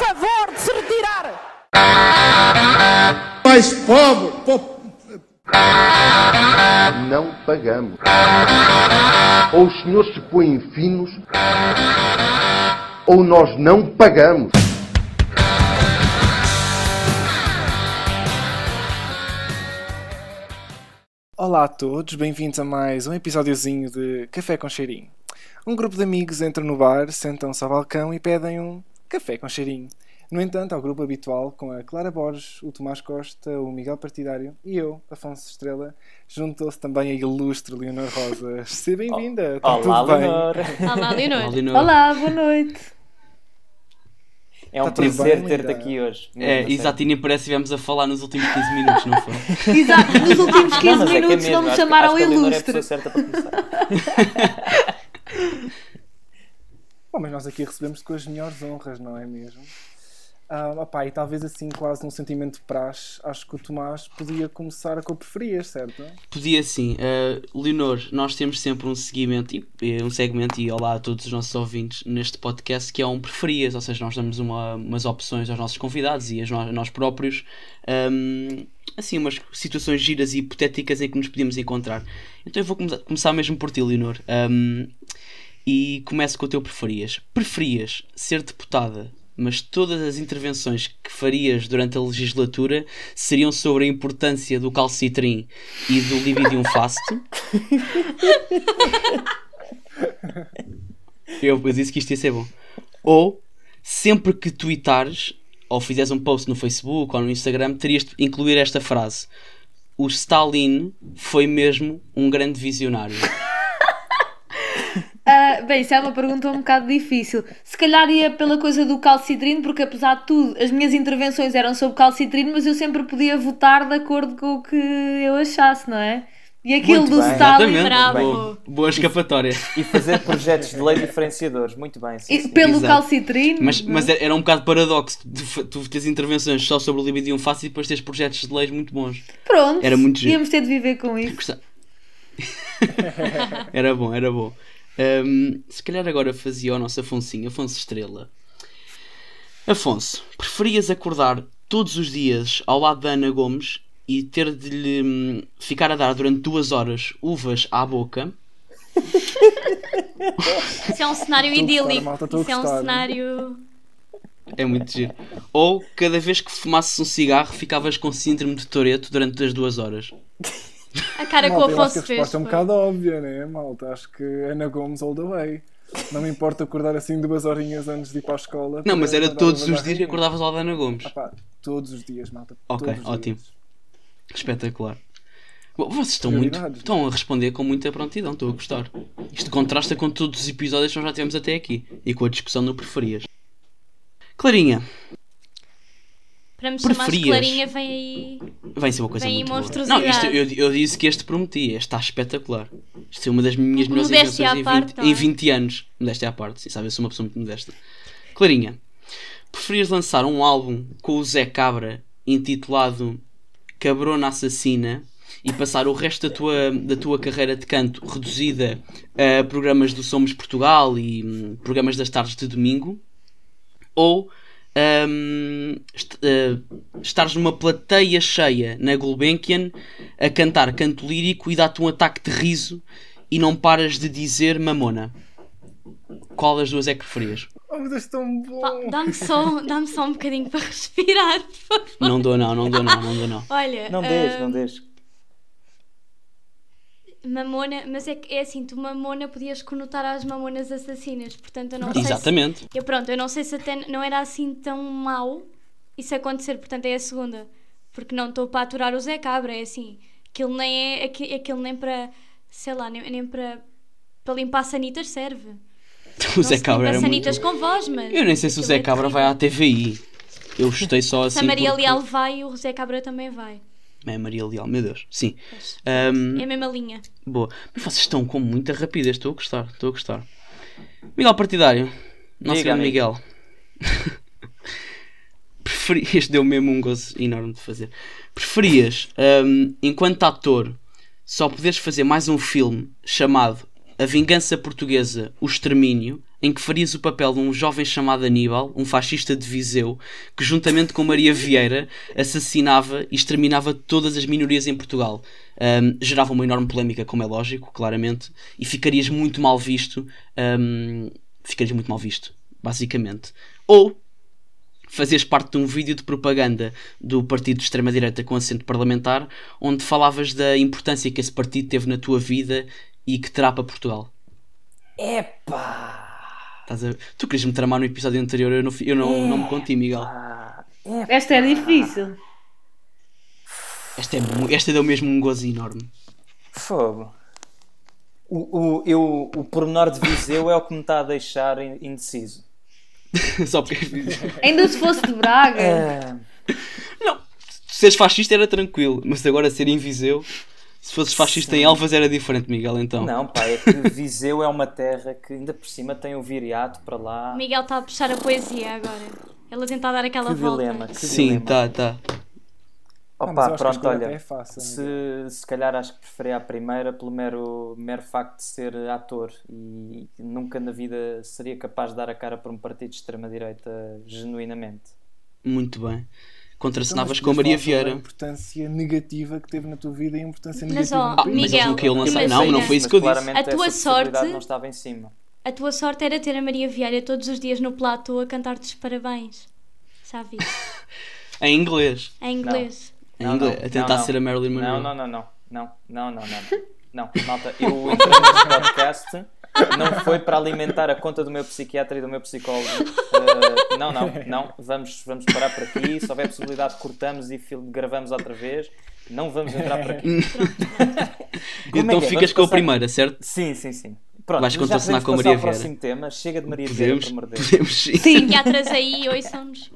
favor de se retirar. Mais pobre, po- não pagamos. Ou os senhores se põem finos, ou nós não pagamos. Olá a todos, bem-vindos a mais um episódiozinho de Café com Cheirinho. Um grupo de amigos entra no bar, sentam-se ao balcão e pedem um café com cheirinho. No entanto, ao grupo habitual, com a Clara Borges, o Tomás Costa, o Miguel Partidário e eu, Afonso Estrela, juntou-se também a ilustre Leonor Rosas. Seja bem-vinda, está Olá, tudo bem? Leonor. Olá, Leonor. Leonor. Olá, boa noite. É um Tá prazer ter-te aqui hoje. É, mesmo, a sério. exato, e nem parece que estivemos a falar nos últimos 15 minutos, não foi? Exato, nos últimos 15 Não, é é minutos mesmo, não me acho que- chamaram acho que a Leonor é a ilustre. pessoa certa para começar. Bom, mas nós aqui recebemos com as melhores honras, não é mesmo? Ah, opá, e talvez assim, quase num sentimento de praxe, acho que o Tomás podia começar com o preferias, certo? Podia sim. Uh, Leonor, nós temos sempre um seguimento, e, e um segmento, e olá a todos os nossos ouvintes neste podcast, que é um preferias, ou seja, nós damos uma- umas opções aos nossos convidados e a nós, próprios, um, assim, umas situações giras e hipotéticas em que nos podíamos encontrar. Então eu vou come- começar mesmo por ti, Leonor. Um, e começo com o teu preferias. Preferias ser deputada, mas todas as intervenções que farias durante a legislatura seriam sobre a importância do calcitrim e do lividium fast? eu, eu disse que isto ia ser bom. Ou sempre que tweetares ou fizeres um post no Facebook ou no Instagram, terias de incluir esta frase: O Stalin foi mesmo um grande visionário. Ah, bem, isso é uma pergunta um bocado difícil. Se calhar ia pela coisa do calcitrino, porque apesar de tudo, as minhas intervenções eram sobre calcitrino, mas eu sempre podia votar de acordo com o que eu achasse, não é? E aquilo Muito do bem. Stalin. Exatamente. bravo. Boa, boa escapatória. E fazer projetos de lei diferenciadores. Muito bem, sim, e- sim. Pelo Exato. calcitrino. Mas, não é? mas era um bocado paradoxo tu, tu teres intervenções só sobre o libidium fácil e depois teres projetos de leis muito bons. Pronto, era muito giro. íamos ter de viver com isso. Era bom, era bom. Hum, se calhar agora fazia o nosso Afonsinho, Afonso Estrela. Afonso, preferias acordar todos os dias ao lado da Ana Gomes e ter de lhe hum, ficar a dar durante duas horas uvas à boca? Isso é um cenário Estou idílico. malta, Isso é um cenário. É muito giro. Ou cada vez que fumasses um cigarro ficavas com síndrome de Toreto durante as duas horas. A cara que o Malta, que Afonso a fez. resposta é um foi- bocado óbvia, né, malta? Acho que Ana Gomes all the way. Não me importa acordar assim duas horinhas antes de ir para a escola. Não, mas era todos os dias que barriguinha. acordavas ao Ana Gomes. Ah pá, todos os dias, malta. Ok, ótimo. dias. Espetacular. Bom, vocês estão muito. Estão a responder com muita prontidão, estou a gostar. Isto contrasta com todos os episódios que nós já tivemos até aqui e com a discussão no preferias. Clarinha, Para me chamar? Clarinha, vem aí. vai ser uma coisa Vem muito boa. Não, isto, eu, eu disse que este prometia, este está espetacular. Isto é uma das minhas melhores invenções em, parte, 20, não é? em 20 anos. Modéstia à parte, sim, sabe? Eu sou uma pessoa muito modesta. Clarinha, preferias lançar um álbum com o Zé Cabra intitulado Cabrona Assassina e passar o resto da tua, da tua carreira de canto reduzida a programas do Somos Portugal e hum, programas das tardes de domingo? Ou hum, est- eh, estares numa plateia cheia na Gulbenkian a cantar canto lírico e dá-te um ataque de riso e não paras de dizer mamona? Qual das duas é que preferias? Oh, meu Deus, tão bom! Dá-me só, dá só um bocadinho para respirar, por favor. Não dou não, não dou não, não dou não. Olha. Não deixes, ah, não deixes. Mamona, mas é que é assim, tu mamona podias conotar às mamonas assassinas, portanto eu não sei. Exatamente. Se, eu pronto, eu não sei se até não era assim tão mau isso acontecer, portanto é a segunda. Porque não estou para aturar o Zé Cabra, é assim. Aquilo nem é. aqui- Aquilo nem para. Sei lá, nem, nem para. Para limpar sanitas serve. O Zé Não se Cabra era muito... sanitas com voz, mas. Eu nem sei se o Zé é Cabra vai à TVI. Eu gostei só assim Se a Maria porque- Leal vai, o Zé Cabra também vai. É Maria Leal, meu Deus. Sim. Ahm, É a mesma linha. Boa. Mas vocês estão com muita rapidez. Estou a gostar. Estou a gostar. Miguel Partidário. Nosso grande. Miguel. Preferi... Este deu mesmo um gozo enorme de fazer. Preferias, ahm, enquanto ator, só poderes fazer mais um filme chamado A Vingança Portuguesa, O Extermínio, em que farias o papel de um jovem chamado Aníbal, um fascista de Viseu, que juntamente com Maria Vieira assassinava e exterminava todas as minorias em Portugal. Um, gerava uma enorme polémica, como é lógico, claramente, e ficarias muito mal visto. um, ficarias muito mal visto, basicamente. Ou fazias parte de um vídeo de propaganda do partido de extrema-direita com assento parlamentar, onde falavas da importância que esse partido teve na tua vida e que terá para Portugal. Epá! Estás a... Tu querias me tramar no episódio anterior, eu não, eu não, não me conti, Miguel. Ah, Esta é difícil. Esta, é, esta deu mesmo um gozo enorme. Fogo. O, o, eu, o pormenor de Viseu é o que me está a deixar in- indeciso. Só porque. Ainda se fosse de Braga. Ah, Seres fascista era tranquilo, mas agora ser em Viseu. Se fosses fascista em Elvas era diferente, Miguel, então. não, pá, é que Viseu é uma terra que ainda por cima tem o viriato para lá. O Miguel está a puxar a poesia agora. Ela tenta dar aquela Que volta. dilema, que Sim, dilema. tá, tá. Opa, pronto, olha. é fácil, se, se calhar acho que preferia a primeira pelo mero, mero facto de ser ator e nunca na vida seria capaz de dar a cara para um partido de extrema-direita genuinamente. Muito bem. Então, Contracenavas mas com a Maria Vieira. A importância negativa que teve na tua vida e a importância Mas, negativa no Ah, mas Miguel, não queriam lançar. imagina. Não, não foi isso que eu Mas disse. A tua sorte- não estava em cima. A tua sorte era ter a Maria Vieira todos os dias no platô a cantar-te os parabéns. Sabe? Em inglês. Em inglês. Em Não, inglês. não, a tentar não, ser a Marilyn Monroe. Não, não, não, não. Não, não, não, não. Não, malta, eu entrei neste podcast não foi para alimentar a conta do meu psiquiatra e do meu psicólogo. Uh, não, não, não. Vamos, vamos parar por aqui. Se houver possibilidade, cortamos e fil- gravamos outra vez. Não vamos entrar por aqui. É Então que é? ficas Vamos com a passar- primeira, certo? Sim, sim, sim. Pronto, Vais contracenar com a Maria ao próximo tema. Chega de Maria Vieira, Podemos, por amor de Deus. podemos sim. Sim. Psiquiatras aí, ouçam-nos.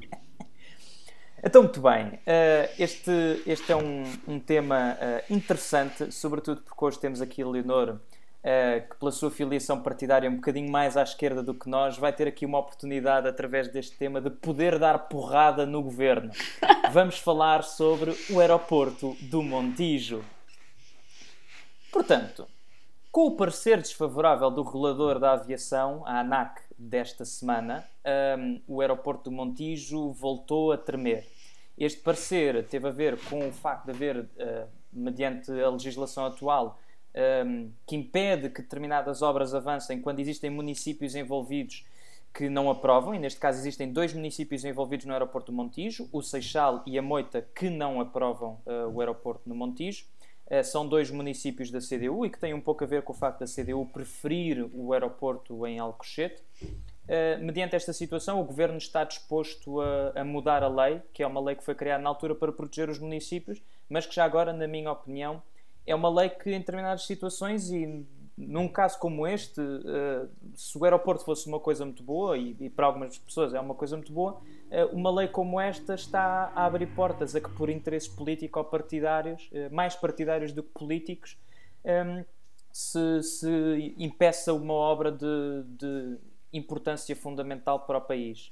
Então, muito bem. Eh, este, este é um, um tema eh, interessante, sobretudo porque hoje temos aqui a Leonor, eh, que pela sua filiação partidária um bocadinho mais à esquerda do que nós, vai ter aqui uma oportunidade, através deste tema, de poder dar porrada no governo. Vamos falar sobre o aeroporto do Montijo. Portanto, com o parecer desfavorável do regulador da aviação, a ANAC, desta semana, hum, o aeroporto do Montijo voltou a tremer. Este parecer teve a ver com o facto de haver, eh, mediante a legislação atual, hum, que impede que determinadas obras avancem quando existem municípios envolvidos que não aprovam, e neste caso existem dois municípios envolvidos no aeroporto do Montijo, o Seixal e a Moita, que não aprovam eh, o aeroporto no Montijo. Eh, são dois municípios da CDU e que têm um pouco a ver com o facto da CDU preferir o aeroporto em Alcochete. Eh, mediante esta situação, o governo está disposto a, a mudar a lei, que é uma lei que foi criada na altura para proteger os municípios, mas que já agora, na minha opinião, é uma lei que em determinadas situações e num caso como este, eh, se o aeroporto fosse uma coisa muito boa, e, e para algumas pessoas é uma coisa muito boa, eh, uma lei como esta está a abrir portas a que, por interesses político-partidários, eh, mais partidários do que políticos, ehm, se, se impeça uma obra de, de importância fundamental para o país.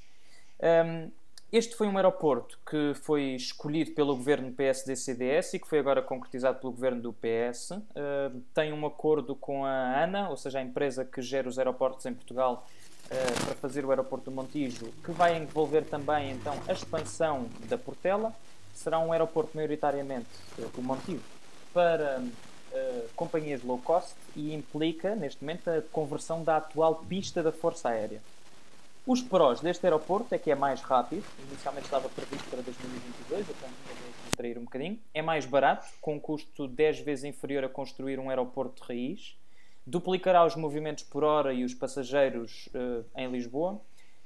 Um, este foi um aeroporto que foi escolhido pelo governo PSD-CDS e que foi agora concretizado pelo governo do PS. Uh, tem um acordo com a ANA, ou seja, a empresa que gera os aeroportos em Portugal, uh, para fazer o aeroporto do Montijo, que vai envolver também então a expansão da Portela. Será um aeroporto maioritariamente uh, o Montijo para companhias low cost e implica, neste momento, a conversão da atual pista da Força Aérea. Os prós deste aeroporto é que é mais rápido, inicialmente estava previsto para 2022, até me trair um bocadinho. É mais barato, com um custo 10 vezes inferior a construir um aeroporto de raiz. Duplicará os movimentos por hora e os passageiros uh, em Lisboa.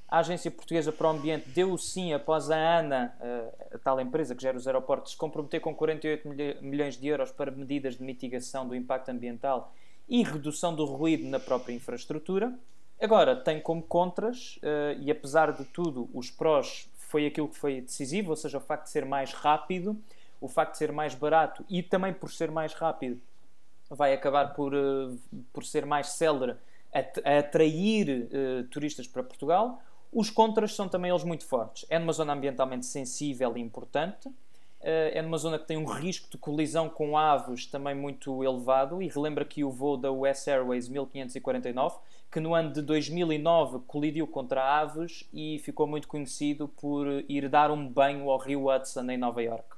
A Agência Portuguesa para o Ambiente deu sim após a ANA, uh, a tal empresa que gera os aeroportos, se comprometer com 48 milhões de euros para medidas de mitigação do impacto ambiental e redução do ruído na própria infraestrutura. Agora, tem como contras, uh, e apesar de tudo, os prós foi aquilo que foi decisivo, ou seja, o facto de ser mais rápido, o facto de ser mais barato e também por ser mais rápido vai acabar por, uh, por ser mais célere a, a atrair uh, turistas para Portugal. Os contras são também eles muito fortes. É numa zona ambientalmente sensível e importante, é numa zona que tem um risco de colisão com aves também muito elevado e relembra aqui o voo da US Airways 1549 que no ano de 2009 colidiu contra aves e ficou muito conhecido por ir dar um banho ao rio Hudson em Nova York.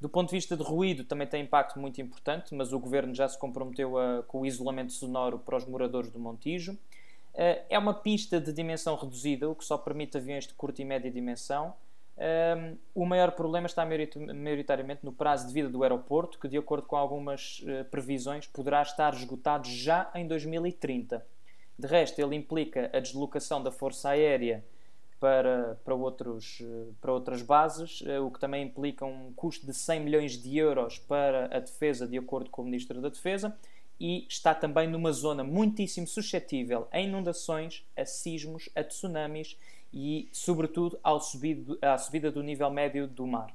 Do ponto de vista de ruído, também tem impacto muito importante, mas o governo já se comprometeu a, com o isolamento sonoro para os moradores do Montijo. Uh, é uma pista de dimensão reduzida, o que só permite aviões de curta e média dimensão. Um, o maior problema está maioritariamente no prazo de vida do aeroporto, que, de acordo com algumas previsões, poderá estar esgotado já em 2030. De resto, ele implica a deslocação da Força Aérea para, para, outros, uh, para outras bases, uh, o que também implica um custo de 100 milhões de euros para a defesa, de acordo com o Ministro da Defesa, e está também numa zona muitíssimo suscetível a inundações, a sismos, a tsunamis e, sobretudo, ao subido, à subida do nível médio do mar.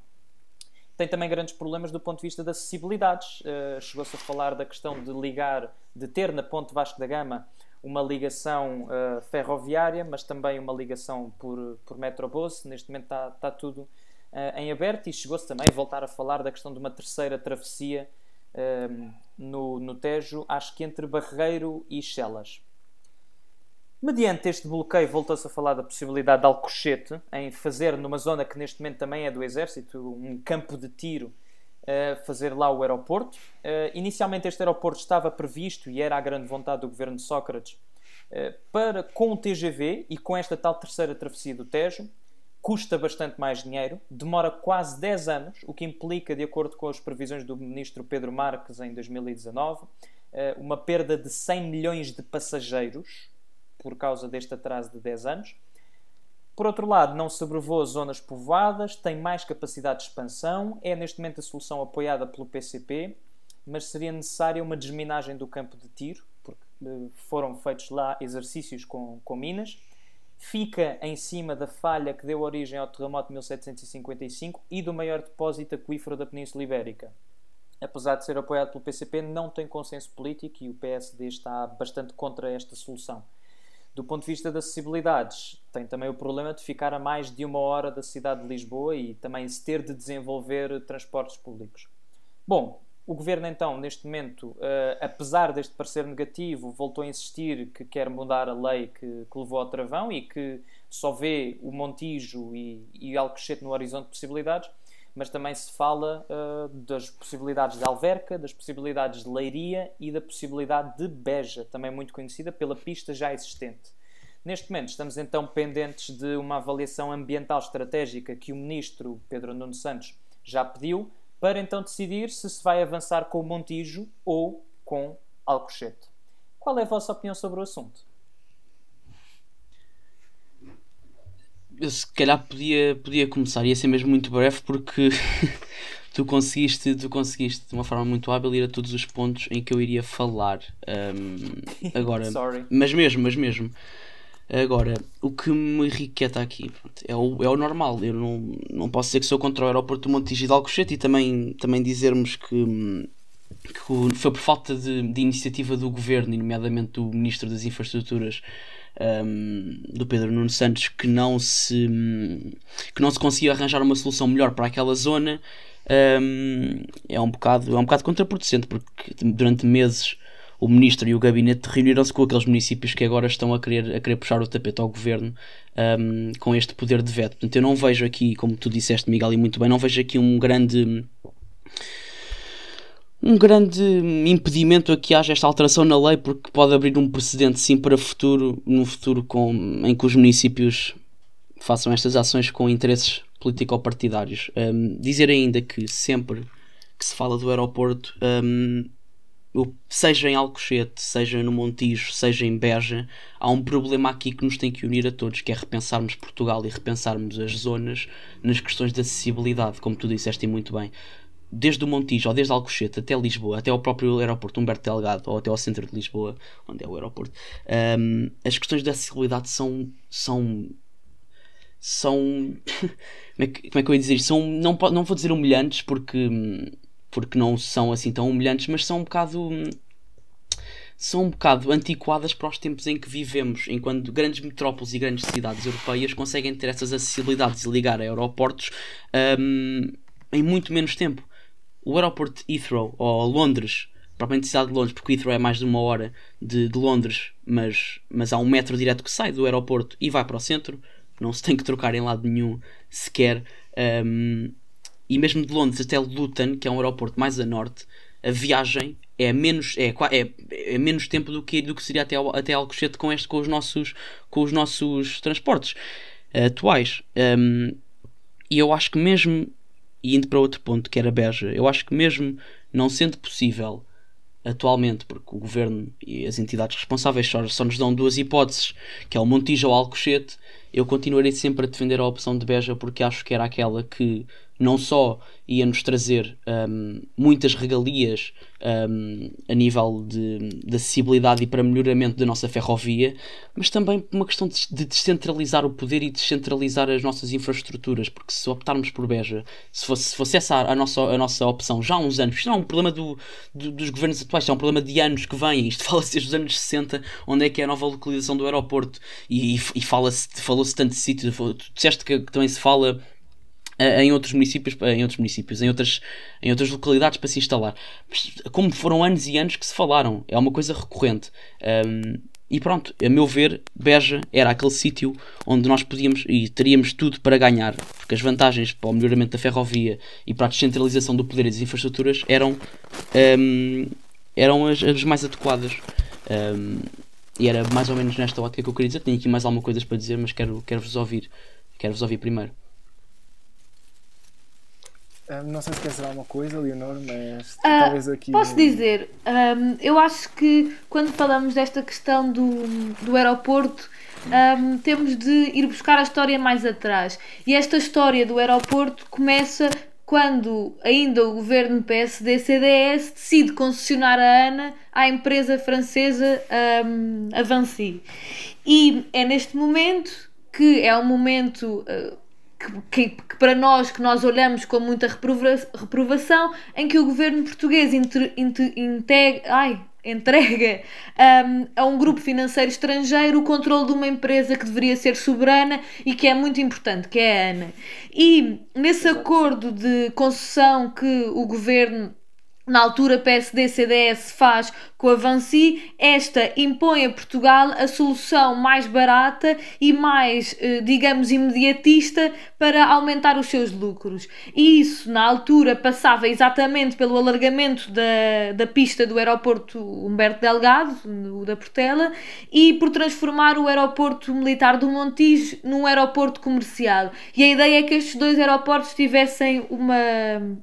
Tem também grandes problemas do ponto de vista das acessibilidades. Uh, Chegou-se a falar da questão de ligar, de ter na Ponte Vasco da Gama uma ligação uh, ferroviária, mas também uma ligação por, por metrobus. Neste momento está, está tudo uh, em aberto e chegou-se também a voltar a falar da questão de uma terceira travessia no, no Tejo, acho que entre Barreiro e Chelas. Mediante este bloqueio, voltou-se a falar da possibilidade de Alcochete em fazer numa zona que neste momento também é do Exército, um campo de tiro, fazer lá o aeroporto. Uh, inicialmente este aeroporto estava previsto e era a grande vontade do governo de Sócrates uh, para com o TGV e com esta tal terceira travessia do Tejo. Custa bastante mais dinheiro, demora quase 10 anos, o que implica, de acordo com as previsões do ministro Pedro Marques em 2019, uma perda de 100 milhões de passageiros por causa deste atraso de 10 anos. Por outro lado, não sobrevoa zonas povoadas, tem mais capacidade de expansão, é neste momento a solução apoiada pelo PCP, mas seria necessária uma desminagem do campo de tiro, porque eh, foram feitos lá exercícios com, com minas. Fica em cima da falha que deu origem ao terremoto de 1755 e do maior depósito aquífero da Península Ibérica. Apesar de ser apoiado pelo PCP, não tem consenso político e o PSD está bastante contra esta solução. Do ponto de vista das acessibilidades, tem também o problema de ficar a mais de uma hora da cidade de Lisboa e também se ter de desenvolver transportes públicos. Bom, o governo então, neste momento, uh, apesar deste parecer negativo, voltou a insistir que quer mudar a lei que, que levou ao travão e que só vê o Montijo e, e Alcochete no horizonte de possibilidades mas também se fala uh, das possibilidades de Alverca, das possibilidades de Leiria e da possibilidade de Beja, também muito conhecida pela pista já existente. Neste momento estamos então pendentes de uma avaliação ambiental estratégica que o ministro Pedro Nuno Santos já pediu, para então decidir se se vai avançar com o Montijo ou com Alcochete. Qual é a vossa opinião sobre o assunto? eu se calhar podia, podia começar, ia ser mesmo muito breve porque tu conseguiste, tu conseguiste de uma forma muito hábil ir a todos os pontos em que eu iria falar. Um, agora, mas mesmo, mas mesmo. Agora, o que me irriqueta aqui pronto, é, o, é o normal. Eu não, não posso dizer que sou contra o aeroporto do Montijo de Alcochete e também, também dizermos que, que foi por falta de, de iniciativa do governo, nomeadamente do Ministro das Infraestruturas, um, do Pedro Nuno Santos que não se que não se conseguia arranjar uma solução melhor para aquela zona um, é um bocado é um bocado contraproducente porque durante meses o ministro e o gabinete reuniram-se com aqueles municípios que agora estão a querer, a querer puxar o tapete ao governo um, com este poder de veto. Portanto, eu não vejo aqui, como tu disseste, Miguel, e muito bem, não vejo aqui um grande um grande impedimento a que haja esta alteração na lei, porque pode abrir um precedente, sim, para futuro, no futuro com, em que os municípios façam estas ações com interesses político-partidários. Um, dizer ainda que sempre que se fala do aeroporto, um, seja em Alcochete, seja no Montijo, seja em Beja, há um problema aqui que nos tem que unir a todos, que é repensarmos Portugal e repensarmos as zonas nas questões de acessibilidade, como tu disseste muito bem desde o Montijo ou desde Alcochete até Lisboa, até ao próprio aeroporto Humberto Delgado ou até ao centro de Lisboa, onde é o aeroporto, um, as questões de acessibilidade são. são são. como, é que, como é que eu ia dizer? São, não, não vou dizer humilhantes porque, porque não são assim tão humilhantes, mas são um bocado. São um bocado antiquadas para os tempos em que vivemos, enquanto grandes metrópoles e grandes cidades europeias conseguem ter essas acessibilidades e ligar a aeroportos um, em muito menos tempo o aeroporto Heathrow ou Londres propriamente cidade de Londres, porque Heathrow é mais de uma hora de, de Londres, mas, mas há um metro direto que sai do aeroporto e vai para o centro, não se tem que trocar em lado nenhum sequer. Um, e mesmo de Londres até Luton, que é um aeroporto mais a norte, a viagem é menos, é, é, é menos tempo do que, do que seria até, até Alcochete com, este, com, os nossos, com os nossos transportes uh, atuais. Um, e eu acho que mesmo, e indo para outro ponto que era Beja, eu acho que mesmo não sendo possível atualmente, porque o governo e as entidades responsáveis só, só nos dão duas hipóteses, que é o Montijo ou Alcochete, eu continuarei sempre a defender a opção de Beja porque acho que era aquela que não só ia nos trazer um, muitas regalias um, a nível de, de, acessibilidade e para melhoramento da nossa ferrovia, mas também uma questão de, de, descentralizar o poder e descentralizar as nossas infraestruturas, porque se optarmos por Beja, se fosse, se fosse essa a nossa, a nossa opção já há uns anos, isto não é um problema do, do, dos governos atuais, é um problema de anos que vêm, isto fala-se desde os anos 60, onde é que é a nova localização do aeroporto, e, e, e fala-se, falou-se tanto de sítio, tu disseste que, que também se fala em outros municípios, em outros municípios, em outras, em outras localidades para se instalar. Como foram anos e anos que se falaram, é uma coisa recorrente. Um, e pronto, a meu ver, Beja era aquele sítio onde nós podíamos e teríamos tudo para ganhar, porque as vantagens para o melhoramento da ferrovia e para a descentralização do poder e das infraestruturas eram, um, eram as, as, mais adequadas. Um, e era mais ou menos nesta ótica que eu queria dizer. Tenho aqui mais alguma coisa para dizer, mas quero, quero vos ouvir. Quero vos ouvir primeiro. Um, não sei se quer dizer alguma coisa, Leonor, mas uh, talvez aqui. Posso dizer, um, eu acho que quando falamos desta questão do, do aeroporto, um, temos de ir buscar a história mais atrás. E esta história do aeroporto começa quando ainda o governo PSD-CDS decide concessionar a ANA à empresa francesa Avanci. E é neste momento que é um momento. Uh, que, que, para nós, que nós olhamos com muita reprova, reprovação, em que o governo português inter, inter, integ, ai, entrega um, a um grupo financeiro estrangeiro o controle de uma empresa que deveria ser soberana e que é muito importante, que é a ANA. E nesse acordo de concessão que o governo na altura PSD-CDS faz com a Vansi, esta impõe a Portugal a solução mais barata e mais, eh, digamos, imediatista para aumentar os seus lucros. E isso, na altura, passava exatamente pelo alargamento da, da pista do aeroporto Humberto Delgado, o da Portela, e por transformar o aeroporto militar do Montijo num aeroporto comercial. E a ideia é que estes dois aeroportos tivessem uma,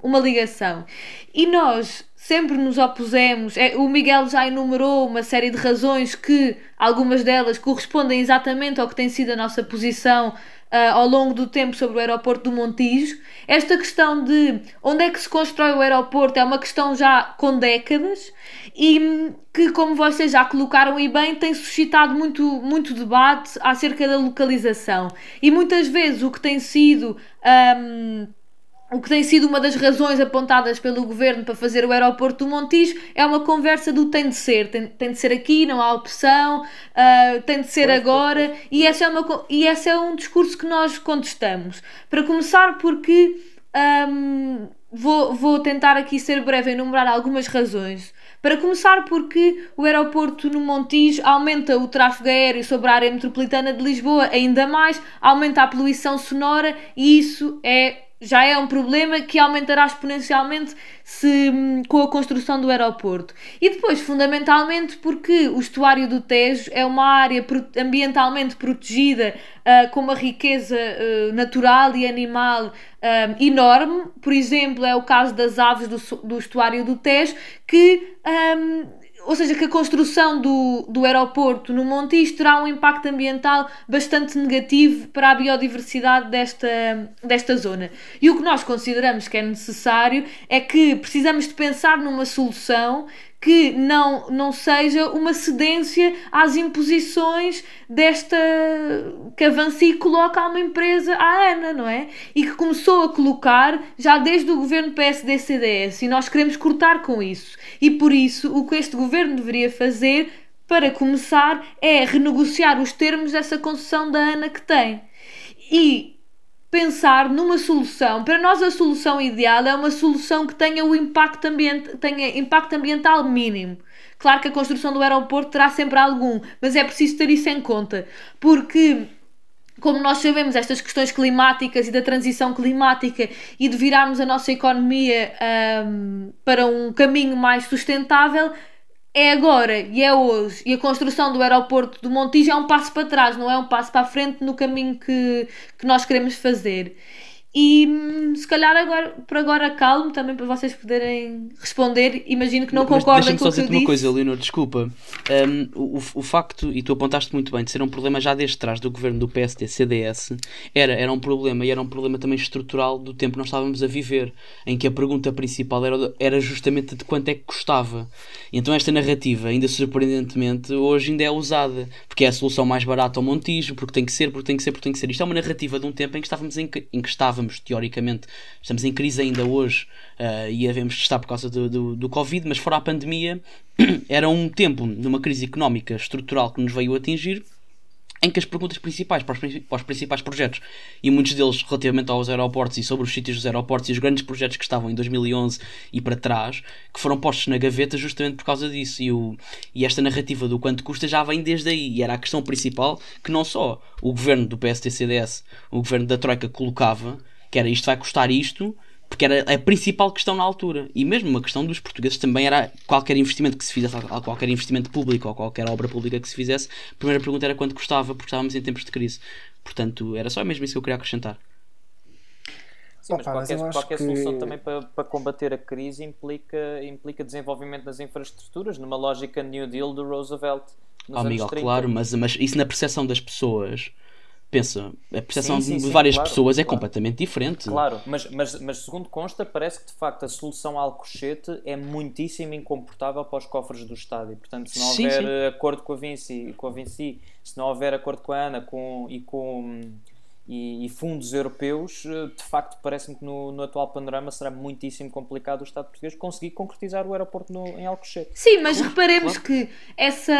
uma ligação. E nós sempre nos opusemos. É, o Miguel já enumerou uma série de razões que, algumas delas, correspondem exatamente ao que tem sido a nossa posição uh, ao longo do tempo sobre o aeroporto do Montijo. Esta questão de onde é que se constrói o aeroporto é uma questão já com décadas e que, como vocês já colocaram e bem, tem suscitado muito, muito debate acerca da localização. E muitas vezes o que tem sido. Um, o que tem sido uma das razões apontadas pelo governo para fazer o aeroporto do Montijo é uma conversa do tem de ser, tem, tem de ser aqui, não há opção, uh, tem de ser pois, agora, pois. E, essa é uma, e esse é um discurso que nós contestamos. Para começar, porque um, vou, vou tentar aqui ser breve em enumerar algumas razões. Para começar, porque o aeroporto no Montijo aumenta o tráfego aéreo sobre a área metropolitana de Lisboa ainda mais, aumenta a poluição sonora e isso é já é um problema que aumentará exponencialmente se, hum, com a construção do aeroporto. E depois, fundamentalmente, porque o estuário do Tejo é uma área ambientalmente protegida, uh, com uma riqueza uh, natural e animal uh, enorme. Por exemplo, é o caso das aves do, do estuário do Tejo, que. Um, ou seja, que a construção do, do aeroporto no Montijo terá um impacto ambiental bastante negativo para a biodiversidade desta, desta zona. E o que nós consideramos que é necessário é que precisamos de pensar numa solução que não, não seja uma cedência às imposições desta que avança e coloca a uma empresa, a ANA, não é? E que começou a colocar já desde o governo PSD-CDS e nós queremos cortar com isso. E por isso o que este governo deveria fazer, para começar, é renegociar os termos dessa concessão da ANA que tem. E pensar numa solução. Para nós a solução ideal é uma solução que tenha o impacto, ambient... tenha impacto ambiental mínimo. Claro que a construção do aeroporto terá sempre algum, mas é preciso ter isso em conta, porque como nós sabemos, estas questões climáticas e da transição climática e de virarmos a nossa economia um, para um caminho mais sustentável, é agora e é hoje. E a construção do aeroporto do Montijo é um passo para trás, não é um passo para a frente no caminho que, que nós queremos fazer. E hum, se calhar agora, por agora calmo também para vocês poderem responder. Imagino que não Mas concordem com o que eu dizer-te uma disse. coisa, Leonor, desculpa. Um, o, o facto, e tu apontaste muito bem, de ser um problema já desde trás do governo do PSD-CDS, era, era um problema, e era um problema também estrutural do tempo que nós estávamos a viver, em que a pergunta principal era, era justamente de quanto é que custava. E então esta narrativa, ainda surpreendentemente, hoje ainda é usada, porque é a solução mais barata ao Montijo, porque tem que ser, porque tem que ser, porque tem que ser. Isto é uma narrativa de um tempo em que estávamos em, que- em que estávamos, teoricamente, estamos em crise ainda hoje, uh, e havemos de estar por causa do, do, do Covid, mas fora a pandemia, era um tempo numa crise económica estrutural que nos veio atingir, em que as perguntas principais para os, para os principais projetos, e muitos deles relativamente aos aeroportos e sobre os sítios dos aeroportos e os grandes projetos que estavam em 2011 e para trás, que foram postos na gaveta justamente por causa disso. E, o, e esta narrativa do quanto custa já vem desde aí. E era a questão principal que não só o governo do PSD-CDS, o governo da Troika colocava, que era isto vai custar isto, porque era a principal questão na altura. E mesmo uma questão dos portugueses também era qualquer investimento que se fizesse, qualquer investimento público ou qualquer obra pública que se fizesse, a primeira pergunta era quanto custava, porque estávamos em tempos de crise. Portanto, era só mesmo isso que eu queria acrescentar. Sim, mas qualquer, qualquer que- solução também para, para combater a crise implica, implica desenvolvimento das infraestruturas, numa lógica New Deal do Roosevelt. Nos Oh, anos Miguel, 30. claro, mas, mas isso na percepção das pessoas, pensa, a percepção Sim, sim, de várias claro, pessoas é claro. completamente diferente. Claro, mas, mas, mas segundo consta, parece que de facto a solução Alcochete é muitíssimo incomportável para os cofres do Estado. E, portanto, se não houver acordo com a Vinci, com a Vinci, se não houver acordo com a ANA com, e com e, e fundos europeus, eh, de facto parece-me que no, no atual panorama será muitíssimo complicado o Estado português conseguir concretizar o aeroporto no, em Alcochete. Sim, mas reparemos que essa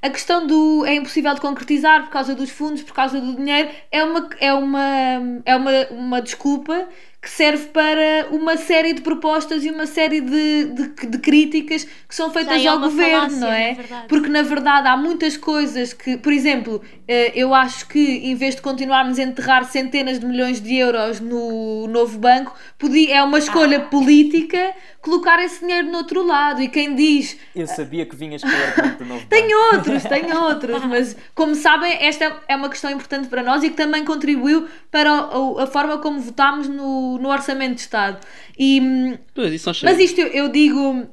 a questão do é impossível de concretizar por causa dos fundos, por causa do dinheiro, é uma é uma é uma, uma desculpa que serve para uma série de propostas e uma série de, de, de críticas que são feitas é ao governo, falácia, não é? na. Porque na verdade há muitas coisas que, por exemplo, eh, eu acho que em vez de continuarmos a enterrar centenas de milhões de euros no novo banco, podia, é uma escolha política colocar esse dinheiro no outro lado. E quem diz Eu sabia que vinhas com o argumento do novo tenho banco. outros, tenho outros, mas como sabem, esta é uma questão importante para nós e que também contribuiu para o- a forma como votámos no, no Orçamento de Estado. E, hum, Pois, isso mas isto eu, eu digo.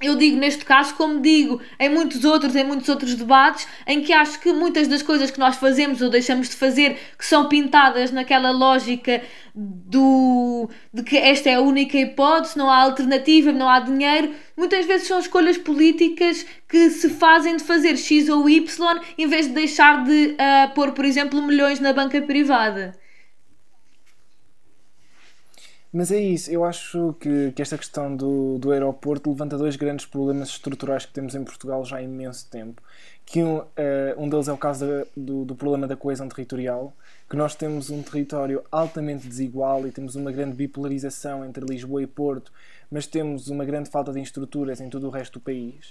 Eu digo neste caso, como digo em muitos outros, em muitos outros debates, em que acho que muitas das coisas que nós fazemos ou deixamos de fazer, que são pintadas naquela lógica do, de que esta é a única hipótese, não há alternativa, não há dinheiro, muitas vezes são escolhas políticas que se fazem de fazer X ou Y em vez de deixar de ah, pôr, por exemplo, milhões na banca privada. Mas é isso, eu acho que, que esta questão do, do aeroporto levanta dois grandes problemas estruturais que temos em Portugal já há imenso tempo. Que um, eh, um deles é o caso da- do, do problema da coesão territorial, que nós temos um território altamente desigual e temos uma grande bipolarização entre Lisboa e Porto, mas temos uma grande falta de estruturas em todo o resto do país.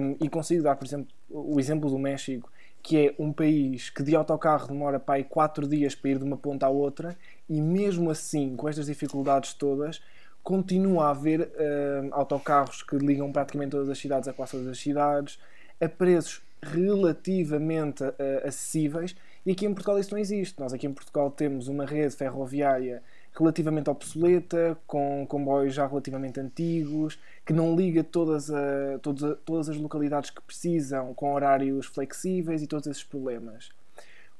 Um, e consigo dar, por exemplo, o exemplo do México, que é um país que de autocarro demora para aí 4 dias para ir de uma ponta à outra, e mesmo assim, com estas dificuldades todas, continua a haver hum, autocarros que ligam praticamente todas as cidades a quase todas as cidades, a preços relativamente eh, acessíveis, e aqui em Portugal isso não existe. Nós aqui em Portugal temos uma rede ferroviária relativamente obsoleta, com comboios já relativamente antigos, que não liga todas, a, todas, a- todas as localidades que precisam, com horários flexíveis e todos esses problemas.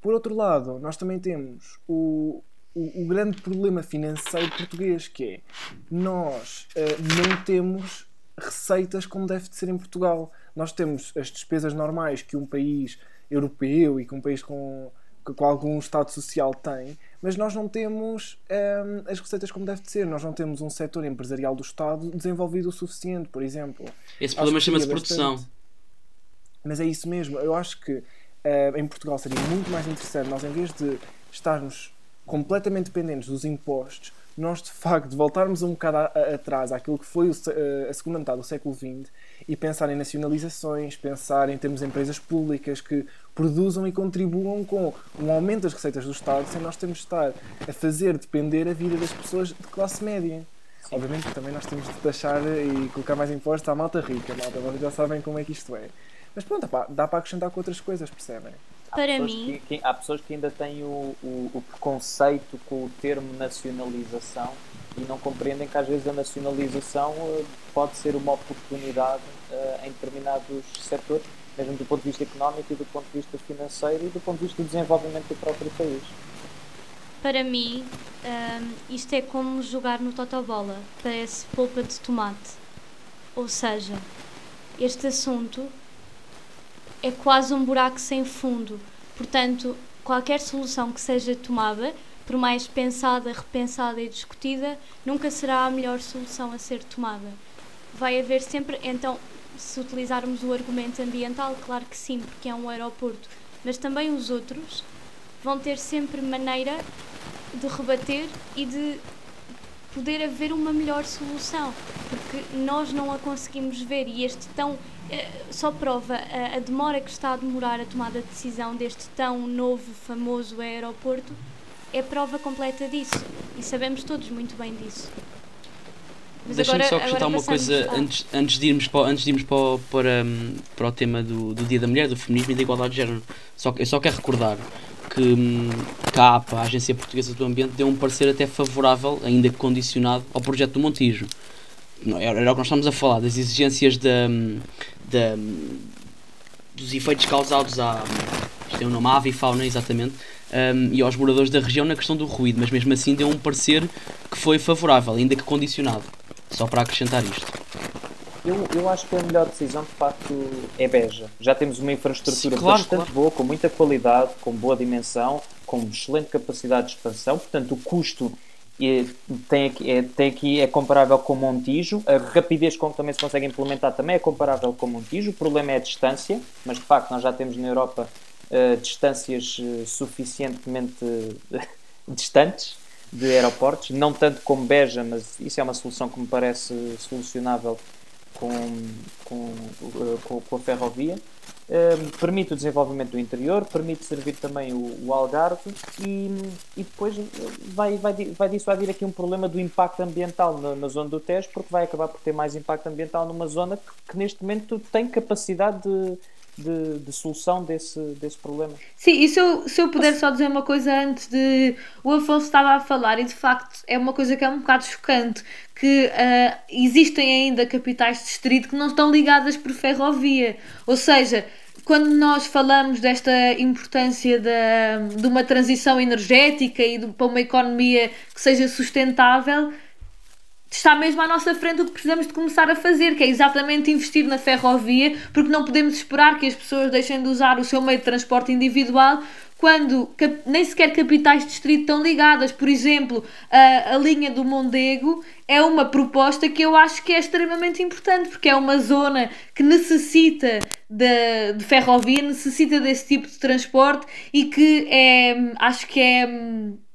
Por outro lado, nós também temos o, o, o grande problema financeiro português, que é nós eh, não temos receitas como deve de ser em Portugal. Nós temos as despesas normais que um país europeu e que um país com, com algum estado social tem, mas nós não temos ehm, as receitas como deve de ser. Nós não temos um setor empresarial do Estado desenvolvido o suficiente, por exemplo. Esse problema que chama-se produção. Mas é isso mesmo. Eu acho que eh, em Portugal seria muito mais interessante nós, em vez de estarmos completamente dependentes dos impostos, nós de facto voltarmos um bocado atrás àquilo que foi eh, a segunda metade do século XX e pensar em nacionalizações, pensar em termos de empresas públicas que produzam e contribuam com um aumento das receitas do Estado sem nós termos de estar a fazer depender a vida das pessoas de classe média. Obviamente que também nós temos de taxar e colocar mais impostos à malta rica, malta, vocês já sabem como é que isto é. Mas pronto, dá para, dá para acrescentar com outras coisas, percebem? Há Para pessoas mim- que- que- há pessoas que ainda têm o, o, o preconceito com o termo nacionalização e não compreendem que às vezes a nacionalização eh, pode ser uma oportunidade eh, em determinados setores, mesmo do ponto de vista económico e do ponto de vista financeiro e do ponto de vista do desenvolvimento do próprio país. Para mim, hum, isto é como jogar no Totobola. Parece polpa de tomate. Ou seja, este assunto é quase um buraco sem fundo. Portanto, qualquer solução que seja tomada, por mais pensada, repensada e discutida, nunca será a melhor solução a ser tomada. Vai haver sempre, então, se utilizarmos o argumento ambiental, claro que sim, porque é um aeroporto, mas também os outros vão ter sempre maneira de rebater e de poder haver uma melhor solução, porque nós não a conseguimos ver e este tão eh, só prova a, a demora que está a demorar a tomada de decisão deste tão novo, famoso aeroporto é prova completa disso e sabemos todos muito bem disso. Deixa-me só acrescentar uma coisa ah, antes, antes de irmos, para, o- antes de irmos para, para, hum, para o tema do, do Dia da Mulher, do feminismo e da igualdade de género. Só, eu só quero recordar que, hum, que a APA, a Agência Portuguesa do Ambiente, deu um parecer até favorável, ainda que condicionado, ao projeto do Montijo. Era, era o que nós estamos a falar, das exigências da, hum, da, dos efeitos causados à. Isto tem um nome, à avifauna, exatamente. hum, e aos moradores da região na questão do ruído, mas mesmo assim deu um parecer que foi favorável, ainda que condicionado. Só para acrescentar isto. Eu, eu acho que a melhor decisão, de facto, é Beja. Já temos uma infraestrutura Sim, claro, bastante claro. boa, com muita qualidade, com boa dimensão, com excelente capacidade de expansão. Portanto, o custo é, tem, aqui, é, tem aqui é comparável com Montijo. A rapidez com que também se consegue implementar também é comparável com Montijo. O problema é a distância, mas de facto nós já temos na Europa eh, distâncias eh, suficientemente distantes de aeroportos, não tanto como Beja, mas isso é uma solução que me parece solucionável com, com, eh, com, com a ferrovia. Eh, permite o desenvolvimento do interior, permite servir também o, o Algarve e, e depois vai, vai, vai vir aqui um problema do impacto ambiental na, na zona do Tejo, porque vai acabar por ter mais impacto ambiental numa zona que, que neste momento tem capacidade de, de, de solução desse, desse problema. Sim, e se eu, se eu puder só dizer uma coisa antes de. O Afonso estava a falar, e de facto é uma coisa que é um bocado chocante: que ah, existem ainda capitais de distrito que não estão ligadas por ferrovia. Ou seja, quando nós falamos desta importância da, de uma transição energética e de, para uma economia que seja sustentável, está mesmo à nossa frente o que precisamos de começar a fazer, que é exatamente investir na ferrovia, porque não podemos esperar que as pessoas deixem de usar o seu meio de transporte individual quando nem sequer capitais de distrito estão ligadas. Por exemplo, a, a linha do Mondego é uma proposta que eu acho que é extremamente importante, porque é uma zona que necessita de, de ferrovia, necessita desse tipo de transporte e que é, acho que é,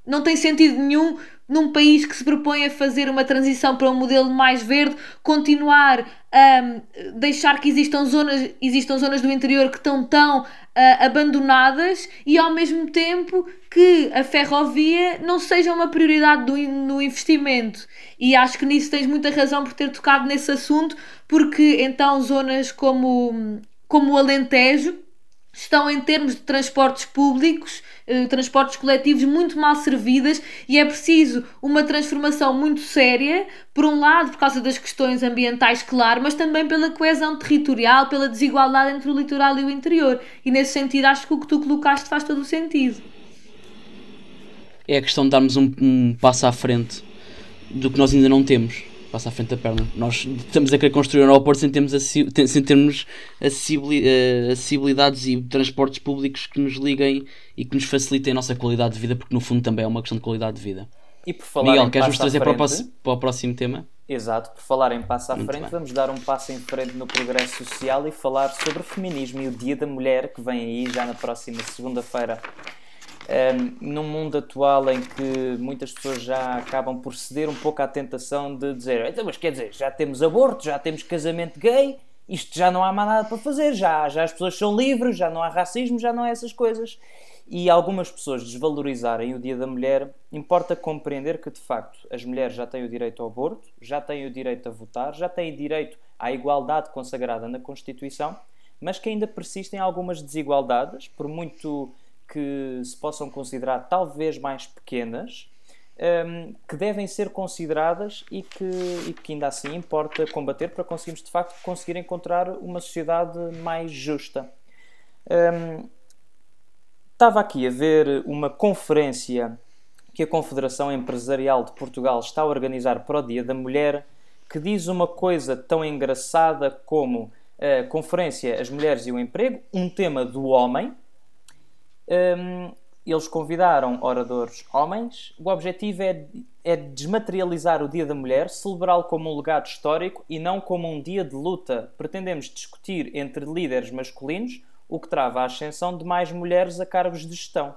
não tem sentido nenhum num país que se propõe a fazer uma transição para um modelo mais verde, continuar a hum, deixar que existam zonas, existam zonas do interior que estão tão ah, abandonadas e ao mesmo tempo que a ferrovia não seja uma prioridade do, no investimento. E acho que nisso tens muita razão por ter tocado nesse assunto, porque então zonas como, como o Alentejo estão em termos de transportes públicos, eh, transportes coletivos muito mal servidas e é preciso uma transformação muito séria, por um lado por causa das questões ambientais, claro, mas também pela coesão territorial, pela desigualdade entre o litoral e o interior. E nesse sentido acho que o que tu colocaste faz todo o sentido. É a questão de darmos um, um passo à frente do que nós ainda não temos. Passo à frente da perna. Nós estamos a querer construir um aeroporto sem termos, sem termos eh, acessibilidades e transportes públicos que nos liguem e que nos facilitem a nossa qualidade de vida, porque no fundo também é uma questão de qualidade de vida. E por falar Miguel, queres nos trazer para o, para o próximo tema? Exato, por falar em passo à Muito frente, bem. vamos dar um passo em frente no progresso social e falar sobre o feminismo e o Dia da Mulher, que vem aí já na próxima segunda-feira. Um, num mundo atual em que muitas pessoas já acabam por ceder um pouco à tentação de dizer então, mas quer dizer, já temos aborto, já temos casamento gay, isto já não há mais nada para fazer, já, já as pessoas são livres, já não há racismo, já não há essas coisas. E algumas pessoas desvalorizarem o Dia da Mulher, importa compreender que, de facto, as mulheres já têm o direito ao aborto, já têm o direito a votar, já têm direito à igualdade consagrada na Constituição, mas que ainda persistem algumas desigualdades, por muito que se possam considerar talvez mais pequenas, um, que devem ser consideradas e que, e que ainda assim importa combater para conseguirmos de facto conseguir encontrar uma sociedade mais justa. Um, estava aqui a ver uma conferência que a Confederação Empresarial de Portugal está a organizar para o Dia da Mulher, que diz uma coisa tão engraçada como a Conferência As Mulheres e o Emprego, um tema do homem, um, eles convidaram oradores homens. O objetivo é, é desmaterializar o Dia da Mulher, celebrá-lo como um legado histórico e não como um dia de luta. Pretendemos discutir entre líderes masculinos o que trava a ascensão de mais mulheres a cargos de gestão.